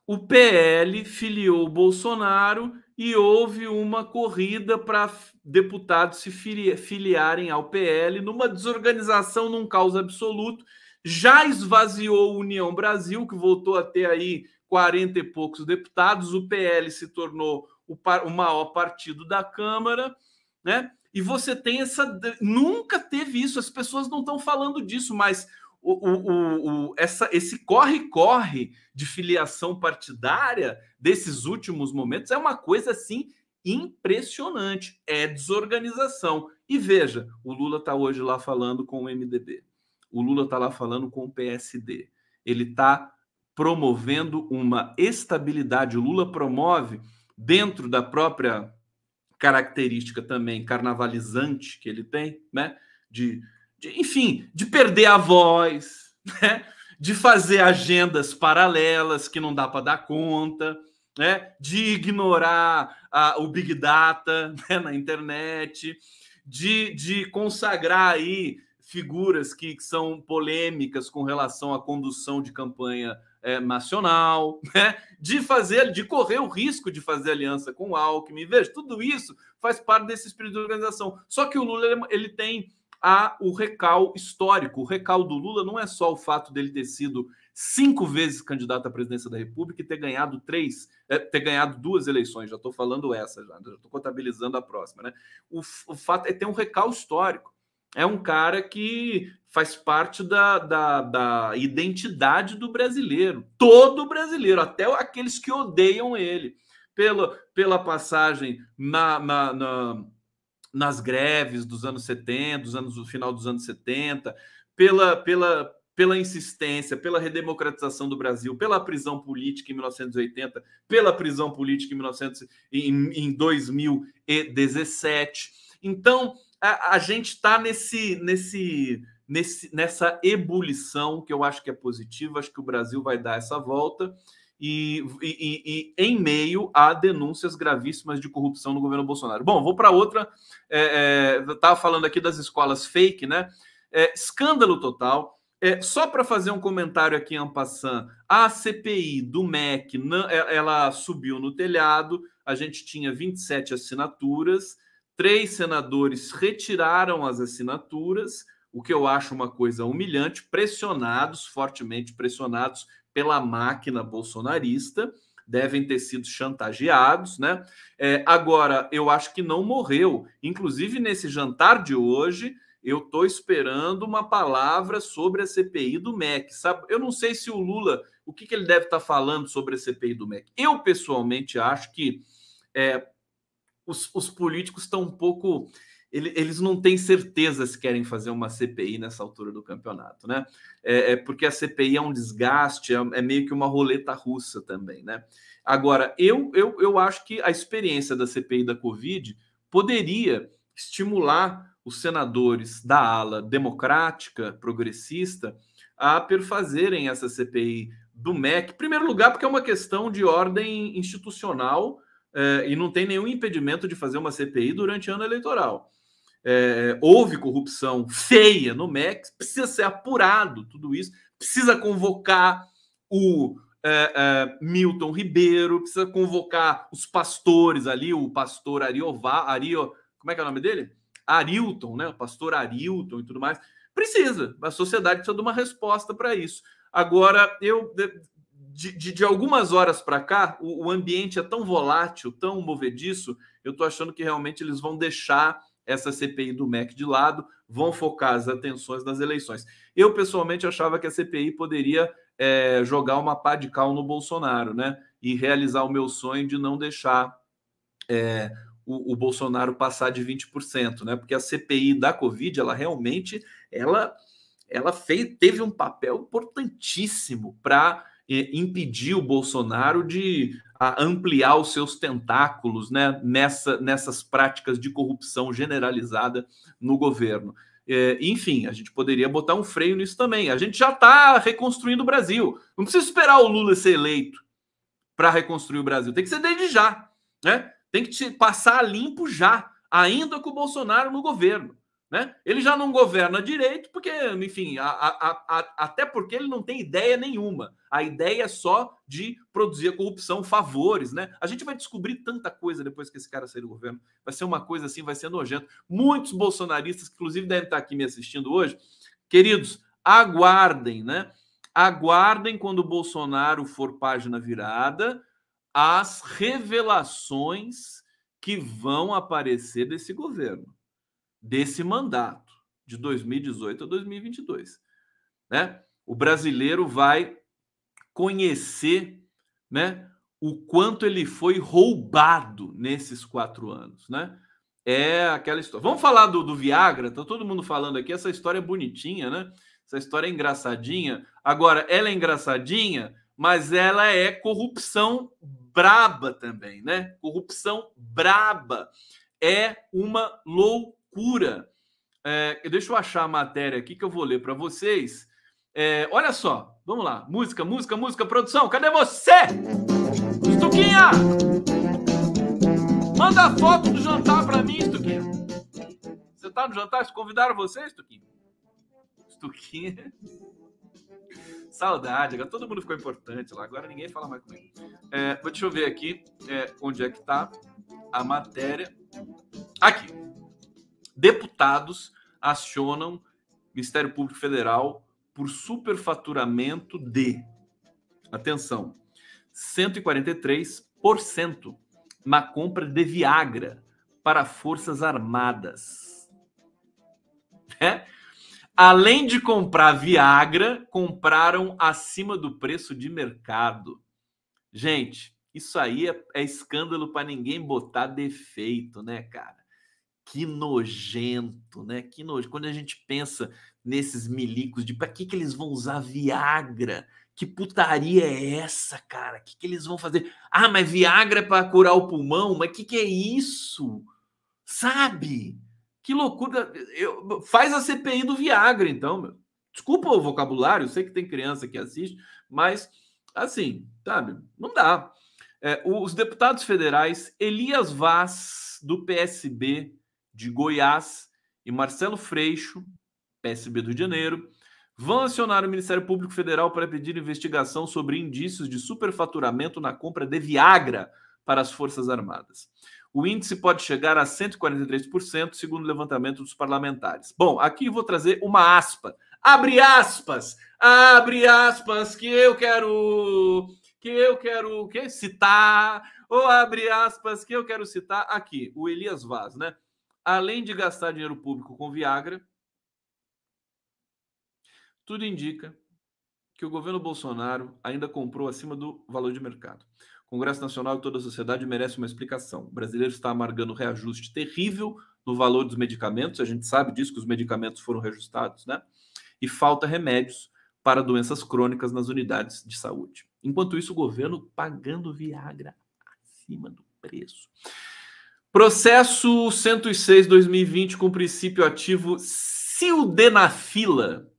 o PL filiou o Bolsonaro e houve uma corrida para deputados se filiarem ao PL numa desorganização, num caos absoluto. Já esvaziou a União Brasil, que voltou a ter aí 40 e poucos deputados. O PL se tornou o, o maior partido da Câmara, né? E você tem essa. Nunca teve isso, as pessoas não estão falando disso, mas o, o, o, essa, esse corre-corre de filiação partidária desses últimos momentos é uma coisa assim impressionante. É desorganização. E veja, o Lula está hoje lá falando com o MDB. O Lula está lá falando com o PSD. Ele está promovendo uma estabilidade. O Lula promove dentro da própria característica também carnavalizante que ele tem, né? De, de enfim, de perder a voz, né? De fazer agendas paralelas que não dá para dar conta, né? De ignorar a, o big data né? na internet, de, de consagrar aí figuras que, que são polêmicas com relação à condução de campanha é, nacional, né? de fazer, de correr o risco de fazer aliança com o Alckmin. Veja, tudo isso faz parte desse espírito de organização. Só que o Lula ele, tem a, o recal histórico. O recal do Lula não é só o fato dele ter sido cinco vezes candidato à presidência da República e ter ganhado três, é, ter ganhado duas eleições. Já estou falando essa, já estou contabilizando a próxima, né? O, o fato é ter um recal histórico. É um cara que faz parte da, da, da, identidade do brasileiro. Todo brasileiro, até aqueles que odeiam ele, pela, pela passagem na, na, na nas greves dos anos 70, dos anos, do final dos anos 70, pela, pela, pela insistência, pela redemocratização do Brasil, pela prisão política em 1980, pela prisão política em, 1900, em, em 2017. Então, a, a gente está nesse, nesse nesse, nessa ebulição que eu acho que é positiva, acho que o Brasil vai dar essa volta. E, e, e, em meio a denúncias gravíssimas de corrupção no governo Bolsonaro. Bom, vou para outra. É, é, Estava falando aqui das escolas fake, né? É, escândalo total. É, só para fazer um comentário aqui em passant, a CPI do MEC, não, é, ela subiu no telhado, a gente tinha 27 assinaturas, três senadores retiraram as assinaturas, o que eu acho uma coisa humilhante, pressionados, fortemente pressionados pela máquina bolsonarista, devem ter sido chantageados, né? É, agora, eu acho que não morreu. Inclusive, nesse jantar de hoje, eu estou esperando uma palavra sobre a CPI do MEC. Sabe? Eu não sei se o Lula, o que, que ele deve estar tá falando sobre a CPI do MEC. Eu, pessoalmente, acho que é, os, os políticos estão um pouco eles não têm certeza se querem fazer uma CPI nessa altura do campeonato, né? É, é porque a CPI é um desgaste, é, é, meio que uma roleta russa também, né? Agora, eu, eu, eu acho que a experiência da CPI da Covid poderia estimular os senadores da ala democrática, progressista, a perfazerem essa CPI do MEC. Em primeiro lugar, porque é uma questão de ordem institucional é, e não tem nenhum impedimento de fazer uma CPI durante ano eleitoral é, houve corrupção feia no MEC, precisa ser apurado tudo isso, precisa convocar o é, é, Milton Ribeiro, precisa convocar os pastores ali, o pastor Ariová, Ario, como é que é o nome dele? Arilton, né? O pastor Arilton e tudo mais. Precisa, a sociedade precisa de uma resposta para isso. Agora, eu de, de, de algumas horas para cá, o, o ambiente é tão volátil, tão movediço, eu estou achando que realmente eles vão deixar essa CPI do MEC de lado, vão focar as atenções nas eleições. Eu, pessoalmente, achava que a CPI poderia é, jogar uma pá de cal no Bolsonaro, né? E realizar o meu sonho de não deixar é, o, o, Bolsonaro passar de 20%, né? Porque a CPI da Covid, ela realmente ela, ela fez, teve um papel importantíssimo para impedir o Bolsonaro de ampliar os seus tentáculos né? Nessa, nessas práticas de corrupção generalizada no governo. É, enfim, a gente poderia botar um freio nisso também. A gente já está reconstruindo o Brasil. Não precisa esperar o Lula ser eleito para reconstruir o Brasil. Tem que ser desde já. Né? Tem que passar limpo já, ainda com o Bolsonaro no governo. Né? Ele já não governa direito, porque, enfim, a, a, a, até porque ele não tem ideia nenhuma. A ideia é só de produzir a corrupção, favores, né? A gente vai descobrir tanta coisa depois que esse cara sair do governo. Vai ser uma coisa assim, vai ser nojento. Muitos bolsonaristas, que inclusive devem estar aqui me assistindo hoje, queridos, aguardem, né? Aguardem quando o Bolsonaro for página virada as revelações que vão aparecer desse governo desse mandato de 2018 a 2022, né? O brasileiro vai conhecer, né, o quanto ele foi roubado nesses quatro anos, né? É aquela história. Vamos falar do, do Viagra? Tá todo mundo falando aqui. Essa história é bonitinha, né? Essa história é engraçadinha. Agora, ela é engraçadinha, mas ela é corrupção braba também, né? Corrupção braba. É uma loucura loucura. É, deixa eu achar a matéria aqui que eu vou ler para vocês. É, olha só, vamos lá. Música, música, música, produção. Cadê você? Estuquinha! Manda a foto do jantar para mim, Estuquinha. Você tá no jantar? Convidaram você, Estuquinha? Estuquinha. Saudade, agora todo mundo ficou importante lá. Agora ninguém fala mais comigo. É, deixa eu ver aqui é, onde é que tá a matéria. Aqui deputados acionam Ministério Público Federal por superfaturamento de, atenção, 143% na compra de Viagra para Forças Armadas. É? Além de comprar Viagra, compraram acima do preço de mercado. Gente, isso aí é, é escândalo para ninguém botar defeito, né, cara? Que nojento, né? Que nojo. Quando a gente pensa nesses milicos de para que, que eles vão usar Viagra? Que putaria é essa, cara? O que, que eles vão fazer? Ah, mas Viagra é para curar o pulmão? Mas o que, que é isso? Sabe? Que loucura. Eu, faz a CPI do Viagra, então, meu. Desculpa o vocabulário, eu sei que tem criança que assiste, mas assim, sabe? Não dá. É, os deputados federais Elias Vaz, do PSB, de Goiás e Marcelo Freixo, PSB do Rio de Janeiro, vão acionar o Ministério Público Federal para pedir investigação sobre indícios de superfaturamento na compra de Viagra para as Forças Armadas. O índice pode chegar a 143%, segundo o levantamento dos parlamentares. Bom, aqui vou trazer uma aspa. Abre aspas, abre aspas, que eu quero que eu quero que citar, ou abre aspas, que eu quero citar aqui, o Elias Vaz, né? Além de gastar dinheiro público com Viagra, tudo indica que o governo Bolsonaro ainda comprou acima do valor de mercado. O Congresso Nacional e toda a sociedade merece uma explicação. O brasileiro está amargando reajuste terrível no valor dos medicamentos, a gente sabe disso, que os medicamentos foram reajustados, né? E falta remédios para doenças crônicas nas unidades de saúde. Enquanto isso, o governo pagando Viagra acima do preço. Processo 106-2020 com princípio ativo sildenafila.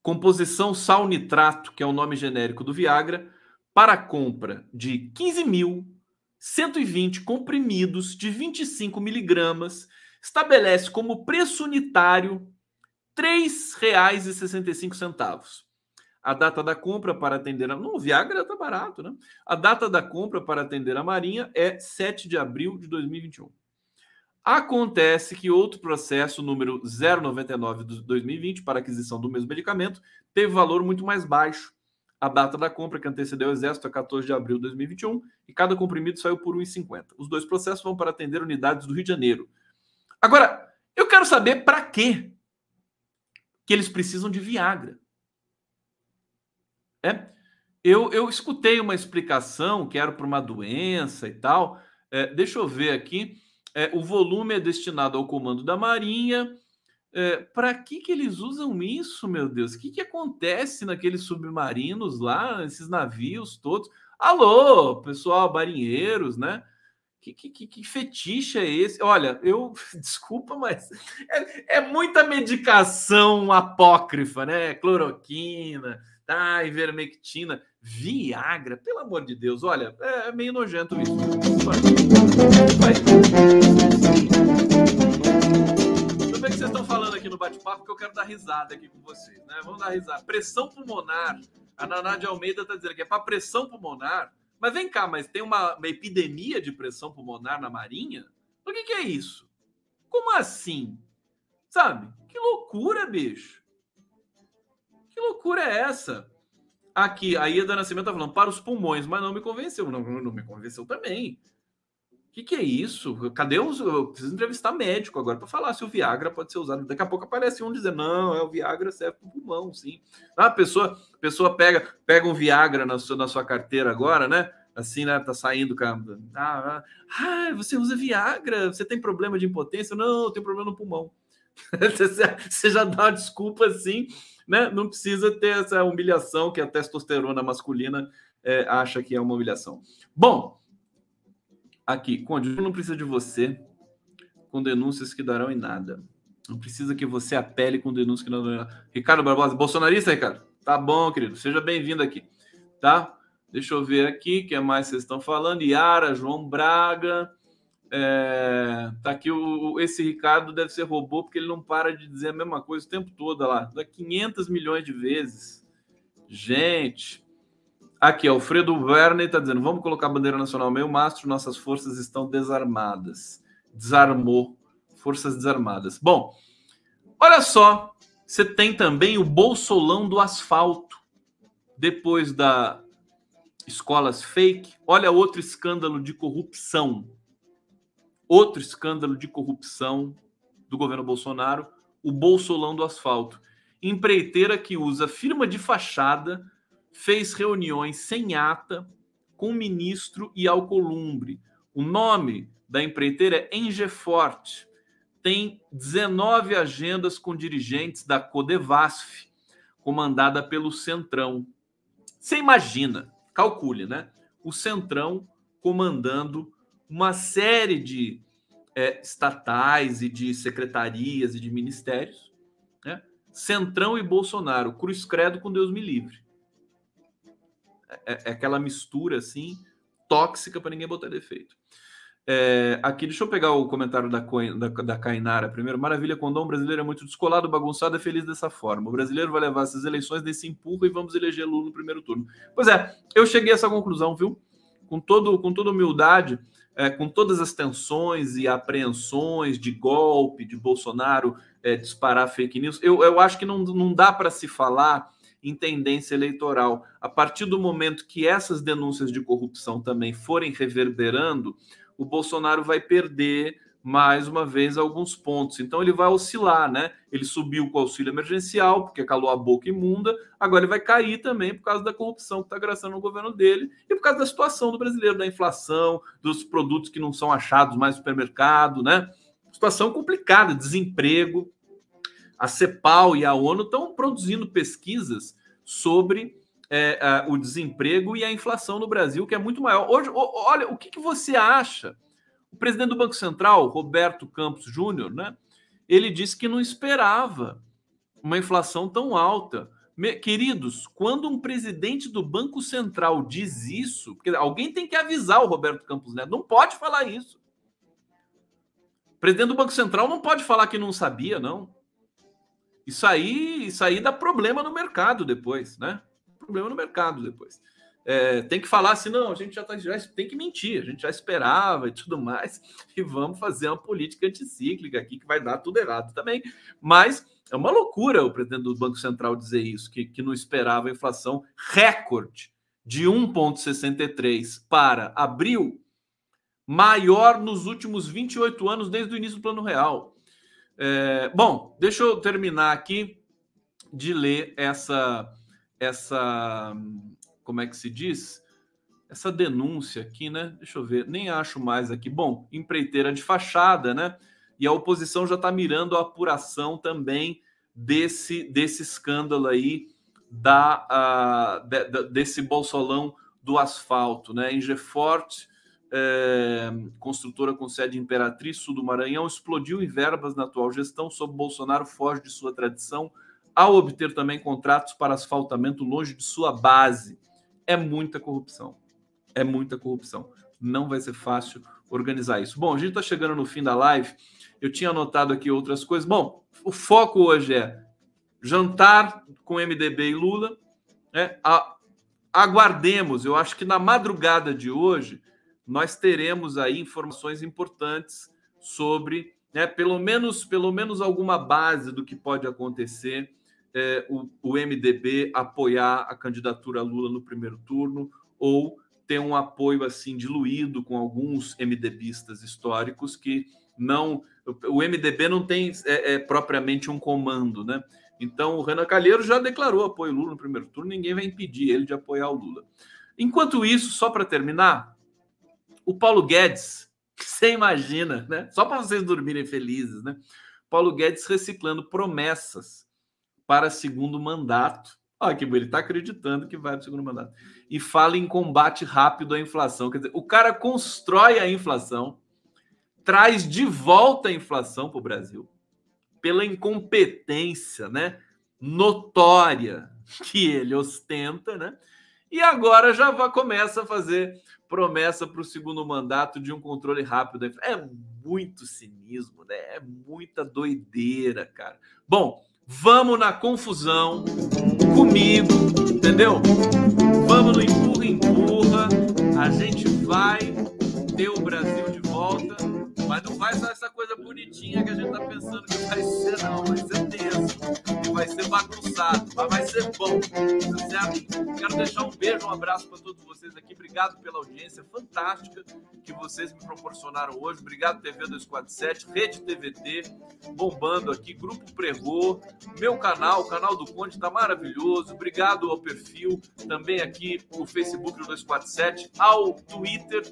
Composição sal nitrato, que é o nome genérico do Viagra, para compra de 15.120 comprimidos de 25 miligramas, estabelece como preço unitário R$ 3,65. A data da compra para atender a. Não, o Viagra está barato, né? A data da compra para atender a Marinha é 7 de abril de 2021. Acontece que outro processo, número 099 de 2020, para aquisição do mesmo medicamento, teve valor muito mais baixo. A data da compra que antecedeu o Exército é 14 de abril de 2021 e cada comprimido saiu por 1,50. Os dois processos vão para atender unidades do Rio de Janeiro. Agora, eu quero saber para quê que eles precisam de Viagra. É? Eu, eu escutei uma explicação que era para uma doença e tal, É, deixa eu ver aqui. É, o volume é destinado ao comando da Marinha. É, Para que, que eles usam isso, meu Deus? O que, que acontece naqueles submarinos lá, esses navios todos? Alô, pessoal, marinheiros, né? Que, que, que, fetiche é esse? Olha, eu desculpa, mas é, é muita medicação apócrifa, né? Cloroquina, tá, ivermectina, Viagra, pelo amor de Deus, olha, é meio nojento isso. Vai. Tudo bem que vocês estão falando aqui no bate-papo que eu quero dar risada aqui com vocês, né? Vamos dar risada. Pressão pulmonar. A Naná de Almeida está dizendo que é para pressão pulmonar mas vem cá, mas tem uma, uma epidemia de pressão pulmonar na Marinha? O que, que é isso? Como assim? Sabe? Que loucura, bicho. Que loucura é essa? Aqui, a Ieda Nascimento tá falando para os pulmões, mas não me convenceu. Não, não me convenceu também que, que é isso? Cadê os. Eu preciso entrevistar médico agora para falar se o Viagra pode ser usado. Daqui a pouco aparece um dizendo: não, é o Viagra serve para o pulmão, sim. Ah, a pessoa, a pessoa pega, pega um Viagra na sua, na sua carteira agora, né? Assim, né? Tá saindo. Ah, ah, você usa Viagra, você tem problema de impotência? Não, eu tenho problema no pulmão. você já dá uma desculpa assim, né? Não precisa ter essa humilhação que a testosterona masculina é, acha que é uma humilhação. Bom. Aqui, Conde, não precisa de você com denúncias que darão em nada. Não precisa que você apele com denúncias que não darão em nada. Ricardo Barbosa, bolsonarista, Ricardo? Tá bom, querido. Seja bem-vindo aqui, tá? Deixa eu ver aqui, que é mais vocês estão falando? Yara, João Braga. É, tá aqui o, esse Ricardo deve ser robô porque ele não para de dizer a mesma coisa o tempo todo lá, 500 milhões de vezes. Gente, Aqui, Alfredo Werner está dizendo: vamos colocar a bandeira nacional meio mastro, nossas forças estão desarmadas. Desarmou, forças desarmadas. Bom, olha só, você tem também o bolsolão do asfalto. Depois da escolas fake, olha outro escândalo de corrupção. Outro escândalo de corrupção do governo Bolsonaro, o bolsolão do asfalto. Empreiteira que usa firma de fachada fez reuniões sem ata com ministro e Alcolumbre. O nome da empreiteira é Engefort. Tem 19 agendas com dirigentes da Codevasf, comandada pelo Centrão. Você imagina, calcule, né? O Centrão comandando uma série de é, estatais e de secretarias e de ministérios. Né? Centrão e Bolsonaro, cruz credo com Deus me livre. É, é aquela mistura assim tóxica para ninguém botar defeito. É, aqui, deixa eu pegar o comentário da, da, da Cainara primeiro. Maravilha, Condom brasileiro é muito descolado, bagunçado, é feliz dessa forma. O brasileiro vai levar essas eleições desse empurro e vamos eleger Lula no primeiro turno. Pois é, eu cheguei a essa conclusão, viu? Com, todo, com toda humildade, é, com todas as tensões e apreensões de golpe, de Bolsonaro é, disparar fake news, eu, eu acho que não, não dá para se falar em tendência eleitoral. A partir do momento que essas denúncias de corrupção também forem reverberando, o Bolsonaro vai perder mais uma vez alguns pontos. Então ele vai oscilar, né? Ele subiu com o auxílio emergencial, porque calou a boca imunda, agora ele vai cair também por causa da corrupção que está graçando no governo dele e por causa da situação do brasileiro, da inflação, dos produtos que não são achados mais no supermercado, né? Situação complicada, desemprego a CEPAL e a ONU estão produzindo pesquisas sobre é, a, o desemprego e a inflação no Brasil, que é muito maior. Hoje, olha, o que, que você acha? O presidente do Banco Central, Roberto Campos Júnior, né? Ele disse que não esperava uma inflação tão alta. Queridos, quando um presidente do Banco Central diz isso, porque alguém tem que avisar o Roberto Campos Neto, não pode falar isso. O presidente do Banco Central não pode falar que não sabia, não. Isso aí, isso aí dá problema no mercado depois, né? Problema no mercado depois. É, tem que falar assim, não, a gente já, tá, já tem que mentir, a gente já esperava e tudo mais, e vamos fazer uma política anticíclica aqui que vai dar tudo errado também. Mas é uma loucura o presidente do Banco Central dizer isso, que, que não esperava a inflação recorde de 1,63 para abril, maior nos últimos 28 anos desde o início do Plano Real. É, bom, deixa eu terminar aqui de ler essa, essa, como é que se diz? essa denúncia aqui, né? Deixa eu ver, nem acho mais aqui. Bom, empreiteira de fachada, né? E a oposição já está mirando a apuração também desse, desse escândalo aí da, uh, de, de, desse bolsolão do asfalto, né? Ingefort, é, construtora com sede em Imperatriz, sul do Maranhão, explodiu em verbas na atual gestão, sob Bolsonaro foge de sua tradição ao obter também contratos para asfaltamento longe de sua base. É muita corrupção. É muita corrupção. Não vai ser fácil organizar isso. Bom, a gente está chegando no fim da live. Eu tinha anotado aqui outras coisas. Bom, o foco hoje é jantar com MDB e Lula. Né? aguardemos, eu acho que na madrugada de hoje nós teremos aí informações importantes sobre, né, pelo menos pelo menos alguma base do que pode acontecer é, o, o MDB apoiar a candidatura Lula no primeiro turno ou ter um apoio assim diluído com alguns MDBistas históricos que não o MDB não tem é, é, propriamente um comando, né? Então, o Renan Calheiro já declarou apoio Lula no primeiro turno, ninguém vai impedir ele de apoiar o Lula. Enquanto isso, só para terminar, o Paulo Guedes, você imagina, né? Só para vocês dormirem felizes, né? Paulo Guedes reciclando promessas para segundo mandato. Olha que ele está acreditando que vai para o segundo mandato. E fala em combate rápido à inflação. Quer dizer, o cara constrói a inflação, traz de volta a inflação para o Brasil pela incompetência, né, notória que ele ostenta, né? E agora já começa a fazer promessa para o segundo mandato de um controle rápido. É muito cinismo, né? É muita doideira, cara. Bom, vamos na confusão comigo, entendeu? Vamos no empurra, empurra. A gente vai ter o Brasil mas não vai ser essa coisa bonitinha que a gente tá pensando que vai ser, não. Vai ser tenso. Vai ser bagunçado. Mas vai ser bom. Certo? Quero deixar um beijo, um abraço para todos vocês aqui. Obrigado pela audiência fantástica que vocês me proporcionaram hoje. Obrigado, TV 247, Rede TVT, bombando aqui, Grupo Pregô, meu canal, o canal do Conde tá maravilhoso. Obrigado ao perfil, também aqui o Facebook do 247, ao Twitter.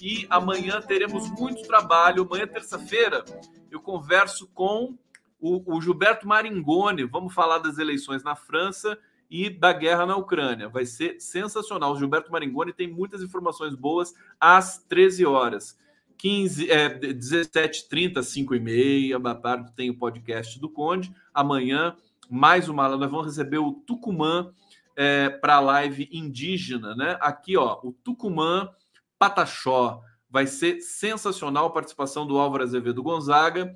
E amanhã teremos muito trabalho amanhã, terça-feira, eu converso com o, o Gilberto Maringoni. Vamos falar das eleições na França e da guerra na Ucrânia. Vai ser sensacional. O Gilberto Maringoni tem muitas informações boas às 13 horas. 15, é, 17h30, 5 e meia, da tarde tem o podcast do Conde. Amanhã, mais uma, nós vamos receber o Tucumã é, para a live indígena, né? Aqui, ó, o Tucumã Pataxó. Vai ser sensacional a participação do Álvaro Azevedo Gonzaga.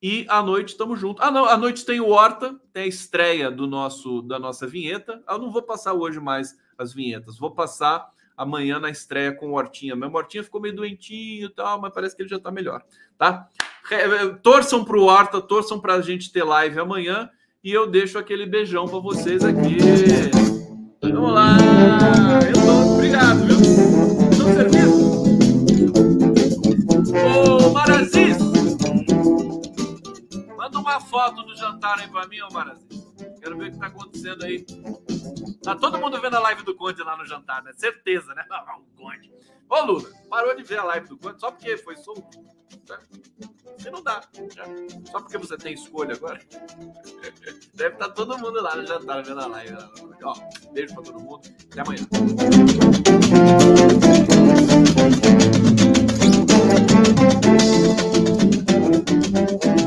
E à noite estamos juntos. Ah, não, à noite tem o Horta, tem a estreia do nosso da nossa vinheta. Eu não vou passar hoje mais as vinhetas, vou passar amanhã na estreia com o Hortinha. Meu Hortinha ficou meio doentinho e tal, mas parece que ele já está melhor, tá? Torçam para o Horta, torçam para a gente ter live amanhã e eu deixo aquele beijão para vocês aqui. Vamos lá! Eu tô... Obrigado, viu? Estão servindo? Marazis, Manda uma foto do jantar aí pra mim, ô Aziz. Quero ver o que tá acontecendo aí. Tá todo mundo vendo a live do Conde lá no jantar, né? Certeza, né? O Conde. Ô, Lula, parou de ver a live do Conde só porque foi solto. Né? Você não dá. Né? Só porque você tem escolha agora. Deve estar todo mundo lá no jantar vendo a live. Né? Ó, beijo pra todo mundo. Até amanhã. Thank you. thank you